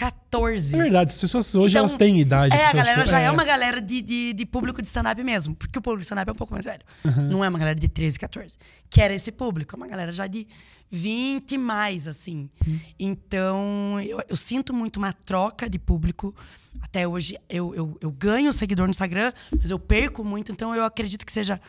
2014. É verdade, as pessoas hoje então, elas têm idade. É, a galera já é, é uma galera de, de, de público de stand-up mesmo. Porque o público de stand-up é um pouco mais velho. Uhum. Não é uma galera de 13, 14. Que era esse público, é uma galera já de 20 mais, assim. Hum. Então, eu, eu, sinto muito uma troca de público. Até hoje, eu, eu, eu, ganho seguidor no Instagram, mas eu perco muito. Então, eu acredito que seja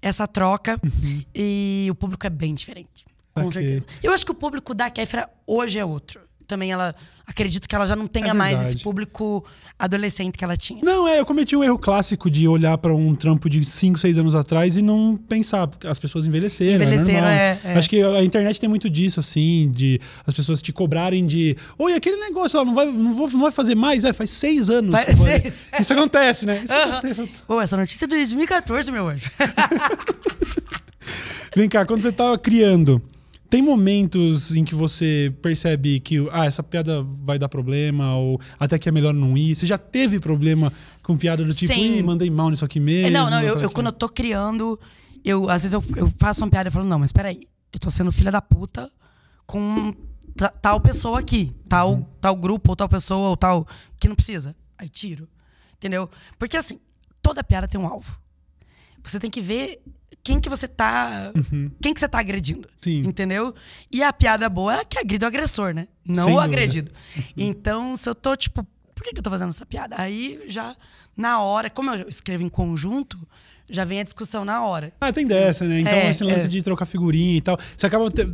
essa troca. Uhum. E o público é bem diferente. Com okay. certeza. Eu acho que o público da Kefra hoje é outro. Também ela. Acredito que ela já não tenha É mais esse público adolescente que ela tinha. Não, é, eu cometi um erro clássico de olhar pra um trampo de 5, 6 anos atrás e não pensar, as pessoas envelheceram. Envelheceram, é, é, é. Acho que a internet tem muito disso, assim, de as pessoas te cobrarem de. Oi, aquele negócio lá, não vai, não vou, não vai fazer mais? É, faz seis anos. Seis- Isso acontece, né? Isso Aham. acontece. Ô, essa notícia é de 2014, meu anjo. Vem cá, quando você tava criando, tem momentos em que você percebe que ah, essa piada vai dar problema, ou até que é melhor não ir. Você já teve problema com piada do tipo, Sim. Ih, mandei mal nisso aqui mesmo? Não, não, eu, eu quando é? eu tô criando, eu, às vezes eu, eu faço uma piada e falo, não, mas peraí, eu tô sendo filha da puta com ta- tal pessoa aqui, tal, Uhum. tal grupo, ou tal pessoa, ou tal, que não precisa. Aí tiro. Entendeu? Porque assim, toda piada tem um alvo. Você tem que ver quem que você tá. Quem que você tá agredindo. Uhum. Sim. Entendeu? E a piada boa é que agride o agressor, né? Não Sem o agredido. Então, se eu tô, tipo, por que, que eu tô fazendo essa piada? Aí já, na hora, como eu escrevo em conjunto, já vem a discussão na hora. Ah, tem dessa, né? Então, É, esse lance é. de trocar figurinha e tal. Você acaba. te-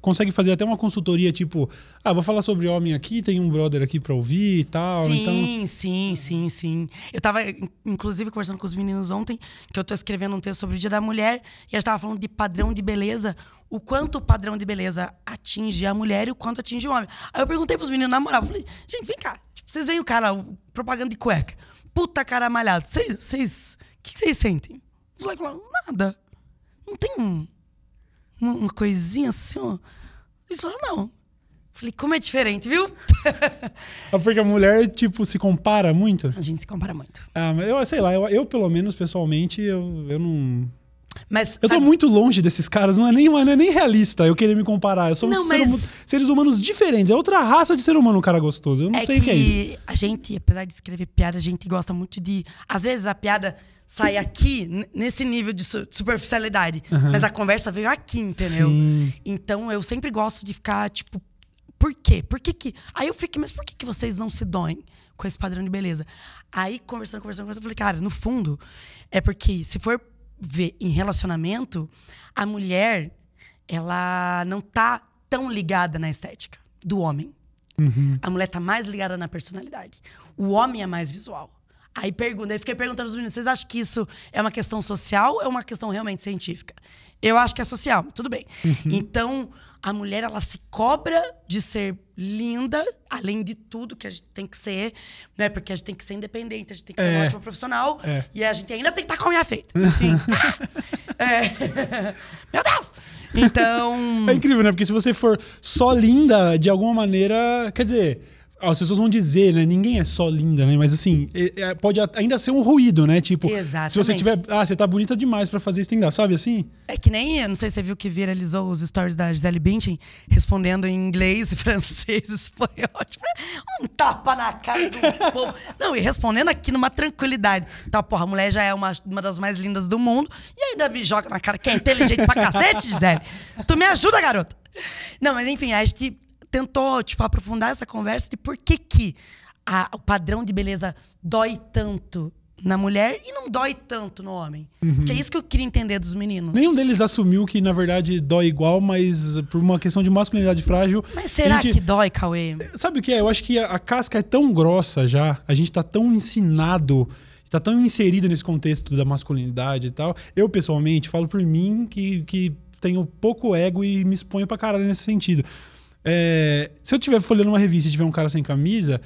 consegue fazer até uma consultoria, tipo, ah, vou falar sobre homem aqui, tem um brother aqui pra ouvir e tal. Sim, Então. sim, sim, sim. Eu tava, in- inclusive, conversando com os meninos ontem, que eu tô escrevendo um texto sobre o Dia da Mulher, e a gente tava falando de padrão de beleza, o quanto o padrão de beleza atinge a mulher e o quanto atinge o homem. Aí eu perguntei pros meninos na moral, falei, gente, vem cá, vocês veem o cara, propaganda de cueca, puta cara malhado, vocês, o que vocês sentem? Os moleques falaram, nada. Não tem um, uma, coisinha assim, ó. Eles falaram, não. Falei, como é diferente, viu? Ah, Porque a mulher, tipo, se compara muito. a gente se compara muito. Ah, mas eu sei lá, eu, eu, pelo menos, pessoalmente, eu, eu não. Mas, Eu tô sabe- muito longe desses caras, não é nem, não é nem realista eu querer me comparar. Eu sou Não, um mas- seres humanos diferentes. É outra raça de ser humano, um cara gostoso. Eu não é sei o que que é isso. a gente, apesar de escrever piada, a gente gosta muito de. Às vezes a piada sai aqui, nesse nível de su- de superficialidade. Mas a conversa veio aqui, entendeu? Sim. Então eu sempre gosto de ficar, tipo, por quê? Por que que. Aí eu fiquei, mas por que, que vocês não se doem com esse padrão de beleza? Aí, conversando, conversando, conversando, eu falei, cara, no fundo, é porque se for ver em relacionamento, a mulher, ela não tá tão ligada na estética do homem. A mulher tá mais ligada na personalidade. O homem é mais visual. Aí pergunta, aí fiquei perguntando aos meninos, vocês acham que isso é uma questão social ou é uma questão realmente científica? Eu acho que é social, tudo bem. Então, a mulher ela se cobra de ser linda, além de tudo que a gente tem que ser, né? Porque a gente tem que ser independente, a gente tem que ser É. uma ótima profissional É. e a gente ainda tem que estar com a unha feita. Enfim. É. Meu Deus! Então, É incrível, né? Porque se você for só linda, de alguma maneira. Quer dizer, as pessoas vão dizer, né? Ninguém é só linda, né? Mas assim, é- pode ainda ser um ruído, né? Tipo, se você Exatamente. tiver. Ah, você tá bonita demais pra fazer stand-up, sabe assim? É que nem, não sei se você viu que viralizou os stories da Gisele Bündchen respondendo em inglês, francês, espanhol. Tipo, um tapa na cara do povo. Não, e respondendo aqui numa tranquilidade. Então, porra, a mulher já é uma, uma das mais lindas do mundo e ainda me joga na cara que é inteligente pra cacete, Gisele. Tu me ajuda, garota. Não, mas enfim, a gente tentou, tipo, aprofundar essa conversa de por que que a- o padrão de beleza dói tanto na mulher e não dói tanto no homem. Que é isso que eu queria entender dos meninos. Nenhum deles assumiu que, na verdade, dói igual, mas por uma questão de masculinidade frágil. Mas será gente- que dói, Cauê? Sabe o que é? Eu acho que a, a casca é tão grossa já, a gente tá tão ensinado, tá tão inserido nesse contexto da masculinidade e tal. Eu, pessoalmente, falo por mim que, que tenho pouco ego e me exponho pra caralho nesse sentido. É, se eu estiver folhando uma revista e tiver um cara sem camisa,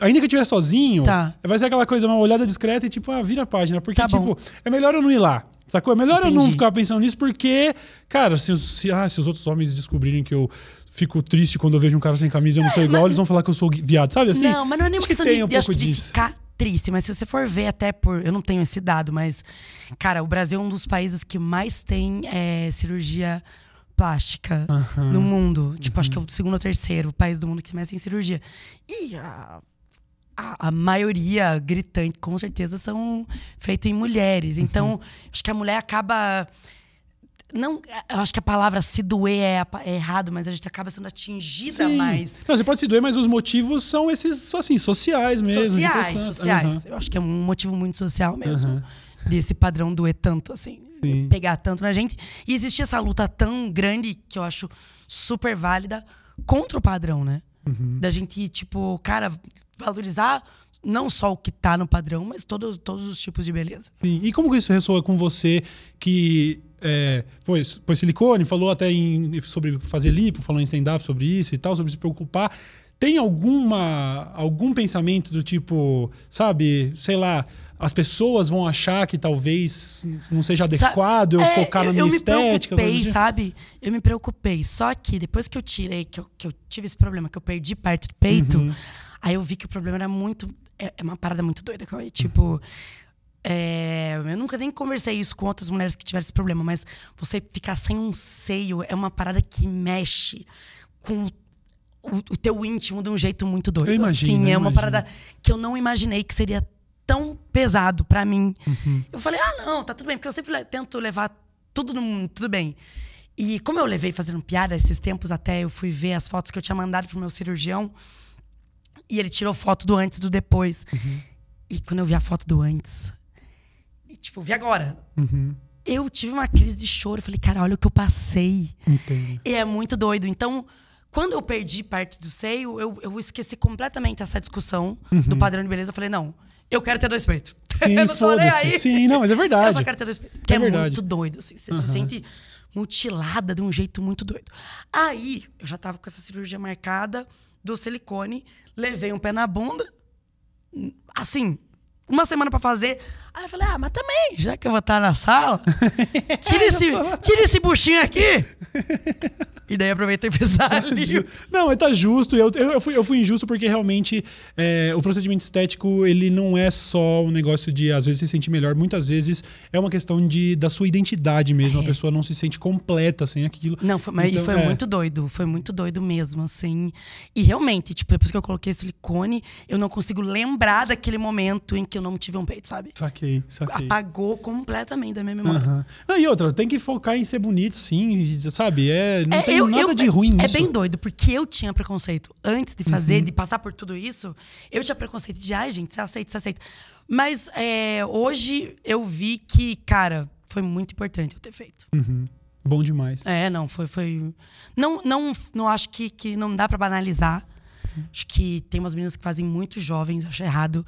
ainda que eu estiver sozinho, Tá. vai ser aquela coisa, uma olhada discreta e tipo, ah, vira a página. Porque, Tá bom. tipo, é melhor eu não ir lá. Sacou? É melhor eu não Entendi. ficar pensando nisso, porque, cara, se, os- se, ah, se os outros homens descobrirem que eu fico triste quando eu vejo um cara sem camisa e eu não sou igual, eles vão falar que eu sou viado, sabe assim? não, mas não é nenhuma que questão tem de, um de, acho pouco que de disso. ficar triste. Mas se você for ver até por... Eu não tenho esse dado, mas... Cara, o Brasil é um dos países que mais tem é, cirurgia plástica no mundo. Tipo, acho que é o segundo ou terceiro país do mundo que mais tem cirurgia. E a, a, a maioria gritante, com certeza, são feitos em mulheres. Uhum. Então, acho que a mulher acaba... Não, eu acho que a palavra se doer é, é errado, mas a gente acaba sendo atingida Sim. mais. Não, você pode se doer, mas os motivos são esses, assim, sociais mesmo. sociais, sociais. Eu acho que é um motivo muito social mesmo. Desse padrão doer tanto, assim. Sim. Pegar tanto na gente. E existe essa luta tão grande que eu acho super válida contra o padrão, né? Da gente, tipo, cara, valorizar não só o que tá no padrão, mas todo, todos os tipos de beleza. Sim. E como que isso ressoa com você que é, pois, pois silicone, falou até em, sobre fazer lipo, falou em stand-up sobre isso e tal, sobre se preocupar. Tem alguma algum pensamento do tipo, sabe, sei lá, as pessoas vão achar que talvez não seja adequado eu é, focar na minha eu estética? Eu me preocupei, sabe? Eu me preocupei. Só que depois que eu tirei, que eu, que eu tive esse problema, que eu perdi parte do peito, uhum. aí eu vi que o problema era muito. É, é uma parada muito doida. Tipo. É, eu nunca nem conversei isso com outras mulheres que tiveram esse problema, mas você ficar sem um seio é uma parada que mexe com o, o teu íntimo de um jeito muito doido. Eu imagino, assim, eu é uma imagino. parada que eu não imaginei que seria tão pesado para mim. Uhum. Eu falei, ah, não, tá tudo bem, porque eu sempre tento levar tudo no mundo, tudo bem. E como eu levei fazendo piada esses tempos até, eu fui ver as fotos que eu tinha mandado pro meu cirurgião. E ele tirou foto do antes e do depois. Uhum. E quando eu vi a foto do antes, e, tipo, vi agora. Uhum. Eu tive uma crise de choro. Eu falei, cara, olha o que eu passei. Entendo. E é muito doido. Então, quando eu perdi parte do seio, eu, eu esqueci completamente essa discussão do padrão de beleza. Eu falei, não, eu quero ter dois peitos. Sim, eu não tô nem foda-se. aí. Sim, não, mas é verdade. Eu só quero ter dois peitos. Que É é, muito doido, assim. Você se sente mutilada de um jeito muito doido. Aí, eu já tava com essa cirurgia marcada do silicone, levei um pé na bunda, assim, uma semana pra fazer. Aí eu falei, ah, mas também, já que eu vou estar na sala, tira esse, tira esse buchinho aqui. E daí aproveitei e fiz ali. Não, tá justo. Eu, eu, fui, eu fui injusto porque realmente é, o procedimento estético ele não é só um negócio de às vezes se sentir melhor. Muitas vezes é uma questão de, da sua identidade mesmo. A pessoa não se sente completa sem aquilo. Não, foi, mas Então, e foi é. muito doido. Foi muito doido mesmo, assim. E realmente, tipo, depois que eu coloquei silicone, eu não consigo lembrar daquele momento em que eu não tive um peito, sabe? Saquei, saquei. Apagou completamente da minha memória. Aham. Ah, e outra, tem que focar em ser bonito, sim, sabe? É, não É, tem eu- nada eu- de ruim É nisso. bem doido, porque eu tinha preconceito. Antes de fazer, Uhum. de passar por tudo isso, eu tinha preconceito de, ai, gente, você aceita, você aceita. Mas é, hoje eu vi que, cara, foi muito importante eu ter feito. Uhum. Bom demais. É, não, foi. foi... Não, não, não acho que, que não dá pra banalizar. Acho que tem umas meninas que fazem muito jovens, acho errado.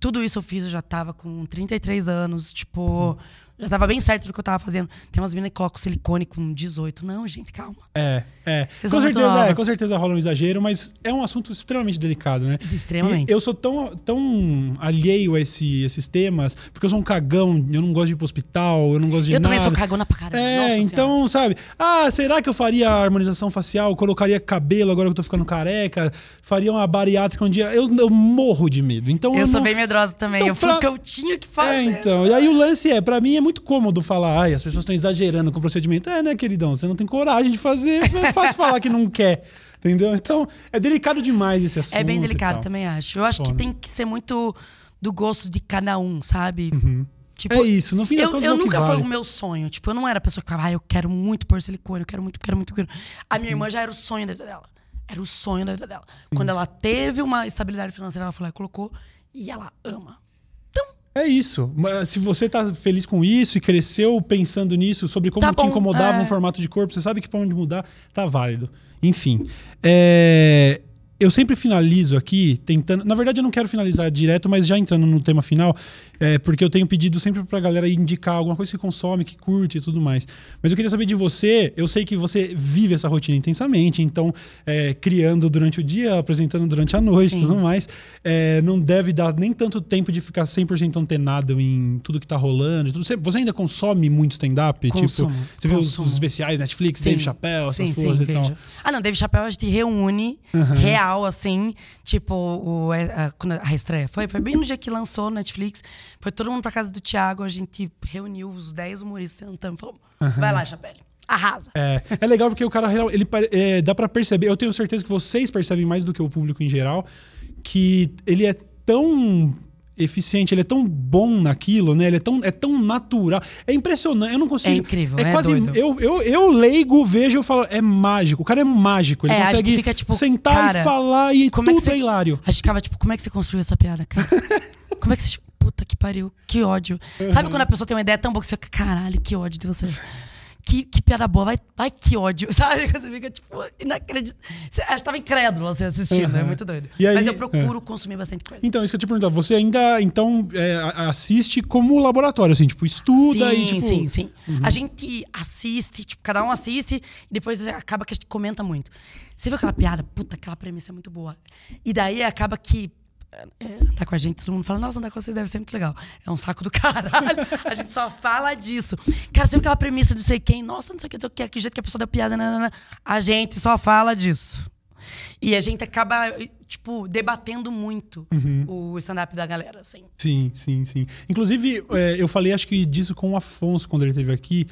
Tudo isso eu fiz, eu já tava com 33 anos, tipo, já tava bem certo do que eu tava fazendo. Tem umas meninas que colocam silicone com 18. Não, gente, calma. É, é. Vocês Com certeza, é, com certeza rola um exagero, mas é um assunto extremamente delicado, né? Extremamente. E eu sou tão, tão alheio a esse, esses temas, porque eu sou um cagão, eu não gosto de ir pro hospital, eu não gosto de eu nada. também sou cagona pra caramba. É, Nossa então, sabe? Ah, será que eu faria harmonização facial? Colocaria cabelo agora que eu tô ficando careca? Faria uma bariátrica um dia? Eu, eu morro de medo. Então, Eu sou não- bem medrosa também. Então, eu fui pra- o que eu tinha que fazer. É, então. E aí o lance é, pra mim é muito cômodo falar, ai, as pessoas estão exagerando com o procedimento. É, né, queridão? Você não tem coragem de fazer, é fácil falar que não quer. Entendeu? Então, é delicado demais esse assunto. É bem delicado também, acho. Eu acho que Foda. tem que ser muito do gosto de cada um, sabe? Tipo, É isso, no fim das eu, contas eu é que nunca vale. foi o meu sonho. Tipo, eu não era a pessoa que falava, ah, eu quero muito pôr silicone, eu quero muito, quero muito, quero. A minha irmã já era o sonho da vida dela. Era o sonho da vida dela. Quando ela teve uma estabilidade financeira, ela falou, ela colocou e ela ama. É isso. Mas Se você tá feliz com isso e cresceu pensando nisso, sobre como Tá te incomodava é. um formato de corpo, você sabe que pra onde mudar, tá válido. Enfim. é, Eu sempre finalizo aqui tentando. Na verdade, eu não quero finalizar direto, mas já entrando no tema final, é, porque eu tenho pedido sempre pra galera indicar alguma coisa que consome, que curte e tudo mais. Mas eu queria saber de você. Eu sei que você vive essa rotina intensamente, então, é, criando durante o dia, apresentando durante a noite e Sim. tudo mais. É, não deve dar nem tanto tempo de ficar 100% antenado em tudo que tá rolando. tudo. Você, você ainda consome muito stand-up? Tipo, você vê os, os especiais, Netflix, Dave Chappelle, essas sim, coisas sim, e tal. Ah, não, Dave Chappelle a gente reúne, real, assim. Tipo, o, a, quando a estreia foi, foi bem no dia que lançou no Netflix. Foi todo mundo pra casa do Thiago, a gente reuniu os 10 humoristas sentando e falou: vai lá, Chappelle, arrasa. É, é legal porque o cara real- ele é, dá pra perceber. Eu tenho certeza que vocês percebem mais do que o público em geral que ele é tão eficiente, ele é tão bom naquilo, né? Ele é tão, é tão natural. É impressionante. Eu não consigo. É incrível, É, é quase. doido. Eu, eu, eu leigo, vejo e falo, é mágico. O cara é mágico. Ele É, acho consegue que fica, tipo, sentar cara, e falar e como é tudo que você- é hilário. A gente ficava tipo, como é que você construiu essa piada, cara? como é que você. Puta que pariu, que ódio. Sabe quando a pessoa tem uma ideia tão boa que você fica, caralho, que ódio de você. Que, que piada boa, vai, vai que ódio, sabe? Você fica, tipo, inacreditável. Você acho que tava incrédulo você assistindo, é muito doido. Aí- Mas eu procuro consumir bastante coisa. Então, isso que eu te perguntar, você ainda, então, é, assiste como laboratório, assim, tipo, estuda sim, e, tipo... sim, sim. A gente assiste, tipo, cada um assiste e depois acaba que a gente comenta muito. Você viu aquela piada? Puta, aquela premissa é muito boa. E daí acaba que é, andar com a gente, todo mundo fala, nossa, andar com vocês deve ser muito legal. É um saco do caralho. a gente só fala disso. Cara, viu aquela premissa de não sei quem? Nossa, não sei o que, que, que jeito que a pessoa deu piada. nanana. A gente só fala disso. E a gente acaba, tipo, debatendo muito o stand-up da galera, assim. Sim, sim, sim. Inclusive, é, eu falei, acho que disso com o Afonso quando ele esteve aqui,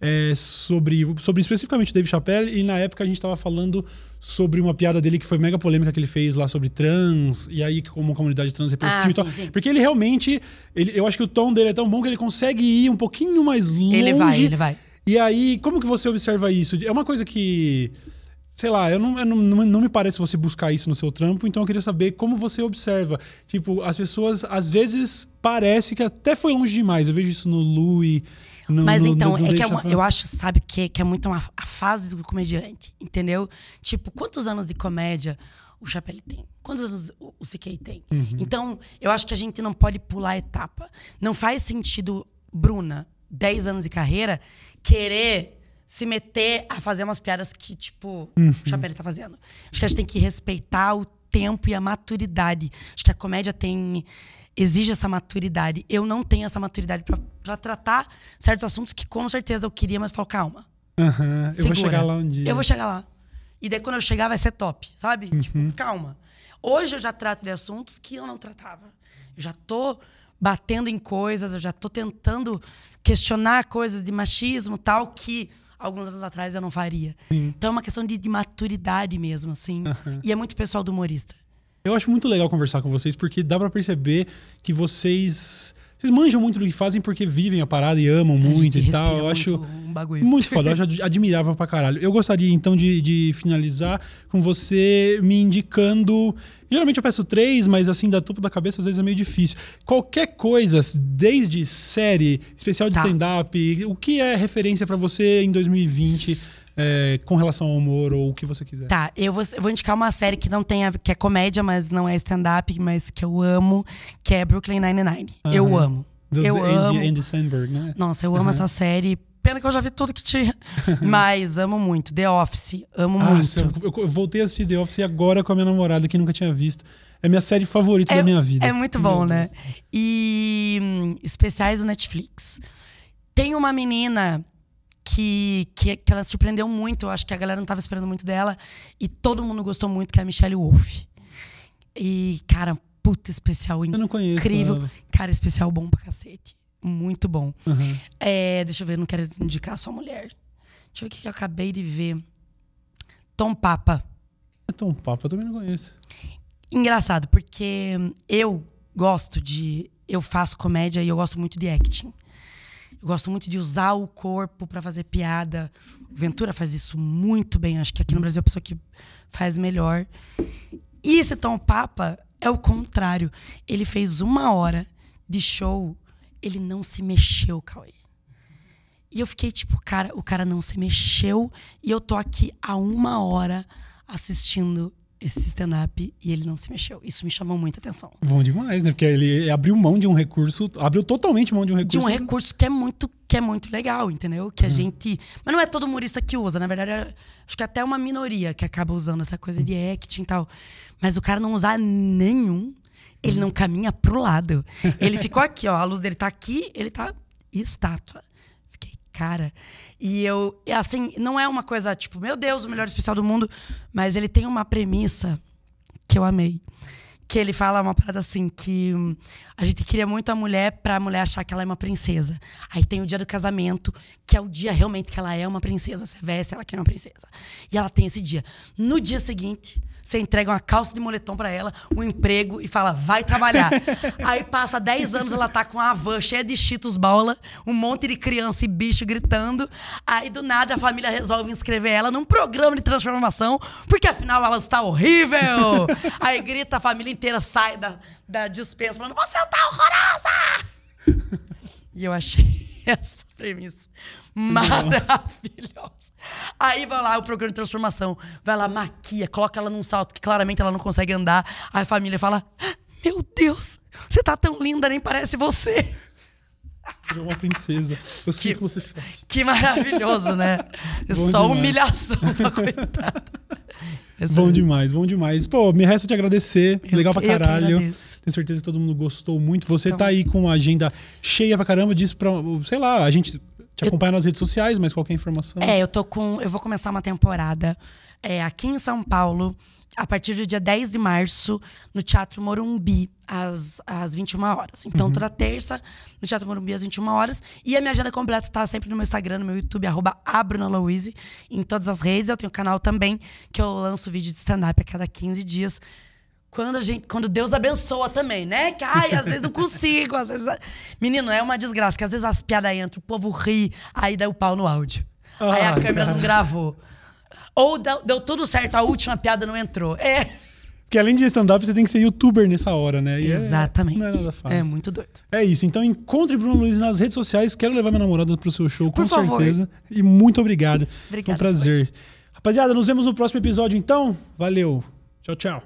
é, sobre, sobre especificamente o Dave Chappelle, e na época a gente estava falando sobre uma piada dele que foi mega polêmica que ele fez lá sobre trans, e aí como a comunidade trans repercutiu Ah, e tal. sim. Porque ele realmente, ele, eu acho que o tom dele é tão bom que ele consegue ir um pouquinho mais longe. Ele vai, ele vai. E aí, como que você observa isso? É uma coisa que. Sei lá, eu não, eu não, não me parece você buscar isso no seu trampo, então eu queria saber como você observa. Tipo, as pessoas, às vezes, parece que até foi longe demais. Eu vejo isso no Louis. Mas então, é que é uma- Chappelle. eu acho, sabe, que, que é muito uma, a fase do comediante, entendeu? Tipo, quantos anos de comédia o Chapelle tem? Quantos anos o, o CK tem? Então, eu acho que a gente não pode pular etapa. Não faz sentido, Bruna, 10 anos de carreira, querer se meter a fazer umas piadas que, tipo, o Chapelle tá fazendo. Acho que a gente tem que respeitar o tempo e a maturidade. Acho que a comédia tem exige essa maturidade. Eu não tenho essa maturidade pra- pra tratar certos assuntos que com certeza eu queria, mas falo, calma. Aham, eu vou chegar lá um dia. Eu vou chegar lá. E daí quando eu chegar vai ser top, sabe? Uhum. Tipo, calma. Hoje eu já trato de assuntos que eu não tratava. Eu já tô batendo em coisas, eu já tô tentando questionar coisas de machismo tal que alguns anos atrás eu não faria. Então é uma questão de, de maturidade mesmo, assim. E é muito pessoal do humorista. Eu acho muito legal conversar com vocês, porque dá pra perceber que vocês. Vocês manjam muito do que fazem porque vivem a parada e amam muito e tal. Eu muito acho. um bagulho. Muito foda, eu acho ad- admirável pra caralho. Eu gostaria então de, de finalizar com você me indicando. Geralmente eu peço três, mas assim, da topo da cabeça às vezes é meio difícil. Qualquer coisa, desde série, especial de Tá. stand-up, o que é referência pra você em 2020 é, com relação ao humor ou o que você quiser. Tá, eu vou, eu vou indicar uma série que não tem a- que é comédia, mas não é stand-up, mas que eu amo, que é Brooklyn Nine-Nine. Eu Aham. amo. Do, eu do amo. Andy, Andy Samberg, né? Nossa, eu amo essa série. Pena que eu já vi tudo que tinha. Mas amo muito. The Office, amo Nossa, muito. eu, eu voltei a assistir The Office agora com a minha namorada, que nunca tinha visto. É minha série favorita da minha vida. É muito bom, né? E hum, especiais do Netflix. Tem uma menina que, que, que ela surpreendeu muito. Eu acho que a galera não tava esperando muito dela. E todo mundo gostou muito, que é a Michelle Wolf. E, cara, puta especial Eu não conheço incrível. ela. Cara, especial bom pra cacete. Muito bom. Uhum. É, deixa eu ver, não quero indicar só mulher. Deixa eu ver o que eu acabei de ver. Tom Papa. É tão papo, eu também não conheço. Engraçado, porque eu gosto de. Eu faço comédia e eu gosto muito de acting. Eu gosto muito de usar o corpo pra fazer piada. Ventura faz isso muito bem. Acho que aqui no Brasil é a pessoa que faz melhor. E esse Tom Papa é o contrário. Ele fez uma hora de show, ele não se mexeu, Cauê. E eu fiquei tipo, cara, o cara não se mexeu e eu tô aqui há uma hora assistindo esse stand-up e ele não se mexeu. Isso me chamou muita atenção. Bom demais, né? Porque ele abriu mão de um recurso, abriu totalmente mão de um De recurso. um recurso que é muito, que é muito legal, entendeu? Que a gente. Mas não é todo humorista que usa, na verdade, é- acho que até uma minoria que acaba usando essa coisa de acting e tal. Mas o cara não usar nenhum, ele não caminha pro lado. Ele ficou aqui, ó. A luz dele tá aqui, ele tá estátua. Cara. E eu, assim, não é uma coisa tipo, meu Deus, o melhor especial do mundo, mas ele tem uma premissa que eu amei. Que ele fala uma parada assim, que hum, a gente queria muito a mulher pra mulher achar que ela é uma princesa. Aí tem o dia do casamento, que é o dia realmente que ela é uma princesa. Você veste ela que é uma princesa. E ela tem esse dia. No dia seguinte, você entrega uma calça de moletom pra ela, um emprego e fala, vai trabalhar. Aí passa 10 anos, ela tá com uma van cheia de cheetos bola, um monte de criança e bicho gritando. Aí do nada a família resolve inscrever ela num programa de transformação, porque afinal ela está horrível. Aí grita, a família inteira sai da, da dispensa falando, você tá horrorosa! E eu achei. essa premissa maravilhosa. Aí vai lá o programa de transformação, vai lá, maquia, coloca ela num salto que claramente ela não consegue andar. Aí a família fala: Meu Deus, você tá tão linda, nem parece você. Virou uma princesa. O ciclo se fecha. Que maravilhoso, né? Bom Só demais. humilhação pra coitada. Essa- Bom demais, bom demais. Pô, me resta te agradecer. Eu Legal pra que- eu caralho. Tenho certeza que todo mundo gostou muito. Você Então- tá aí com a agenda cheia pra caramba. Disse pra. Sei lá, a gente te acompanha nas redes sociais, mas qualquer informação. É, eu tô com. Eu vou começar uma temporada é, aqui em São Paulo, a partir do dia 10 de março, no Teatro Morumbi, às, às 21 horas. Então, toda terça, no Teatro Morumbi, às 21 horas. E a minha agenda completa tá sempre no meu Instagram, no meu YouTube, arroba Louise, em todas as redes. Eu tenho um canal também, que eu lanço vídeo de stand-up a cada 15 dias. Quando, a gente, quando Deus abençoa também, né? Que, ai, às vezes não consigo, às vezes... Menino, é uma desgraça, que às vezes as piadas entram, o povo ri, aí dá o pau no áudio. aí a Ah, câmera cara. não gravou. Ou deu, deu tudo certo, a última piada não entrou. É, Porque além de stand-up, você tem que ser youtuber nessa hora, né? E é- exatamente. não é nada fácil. É muito doido. É isso. Então encontre Bruno Luiz nas redes sociais. Quero levar minha namorada pro seu show, com Por favor. certeza. E muito obrigado. Foi um prazer. Rapaziada, nos vemos no próximo episódio, então. Valeu. Tchau, tchau.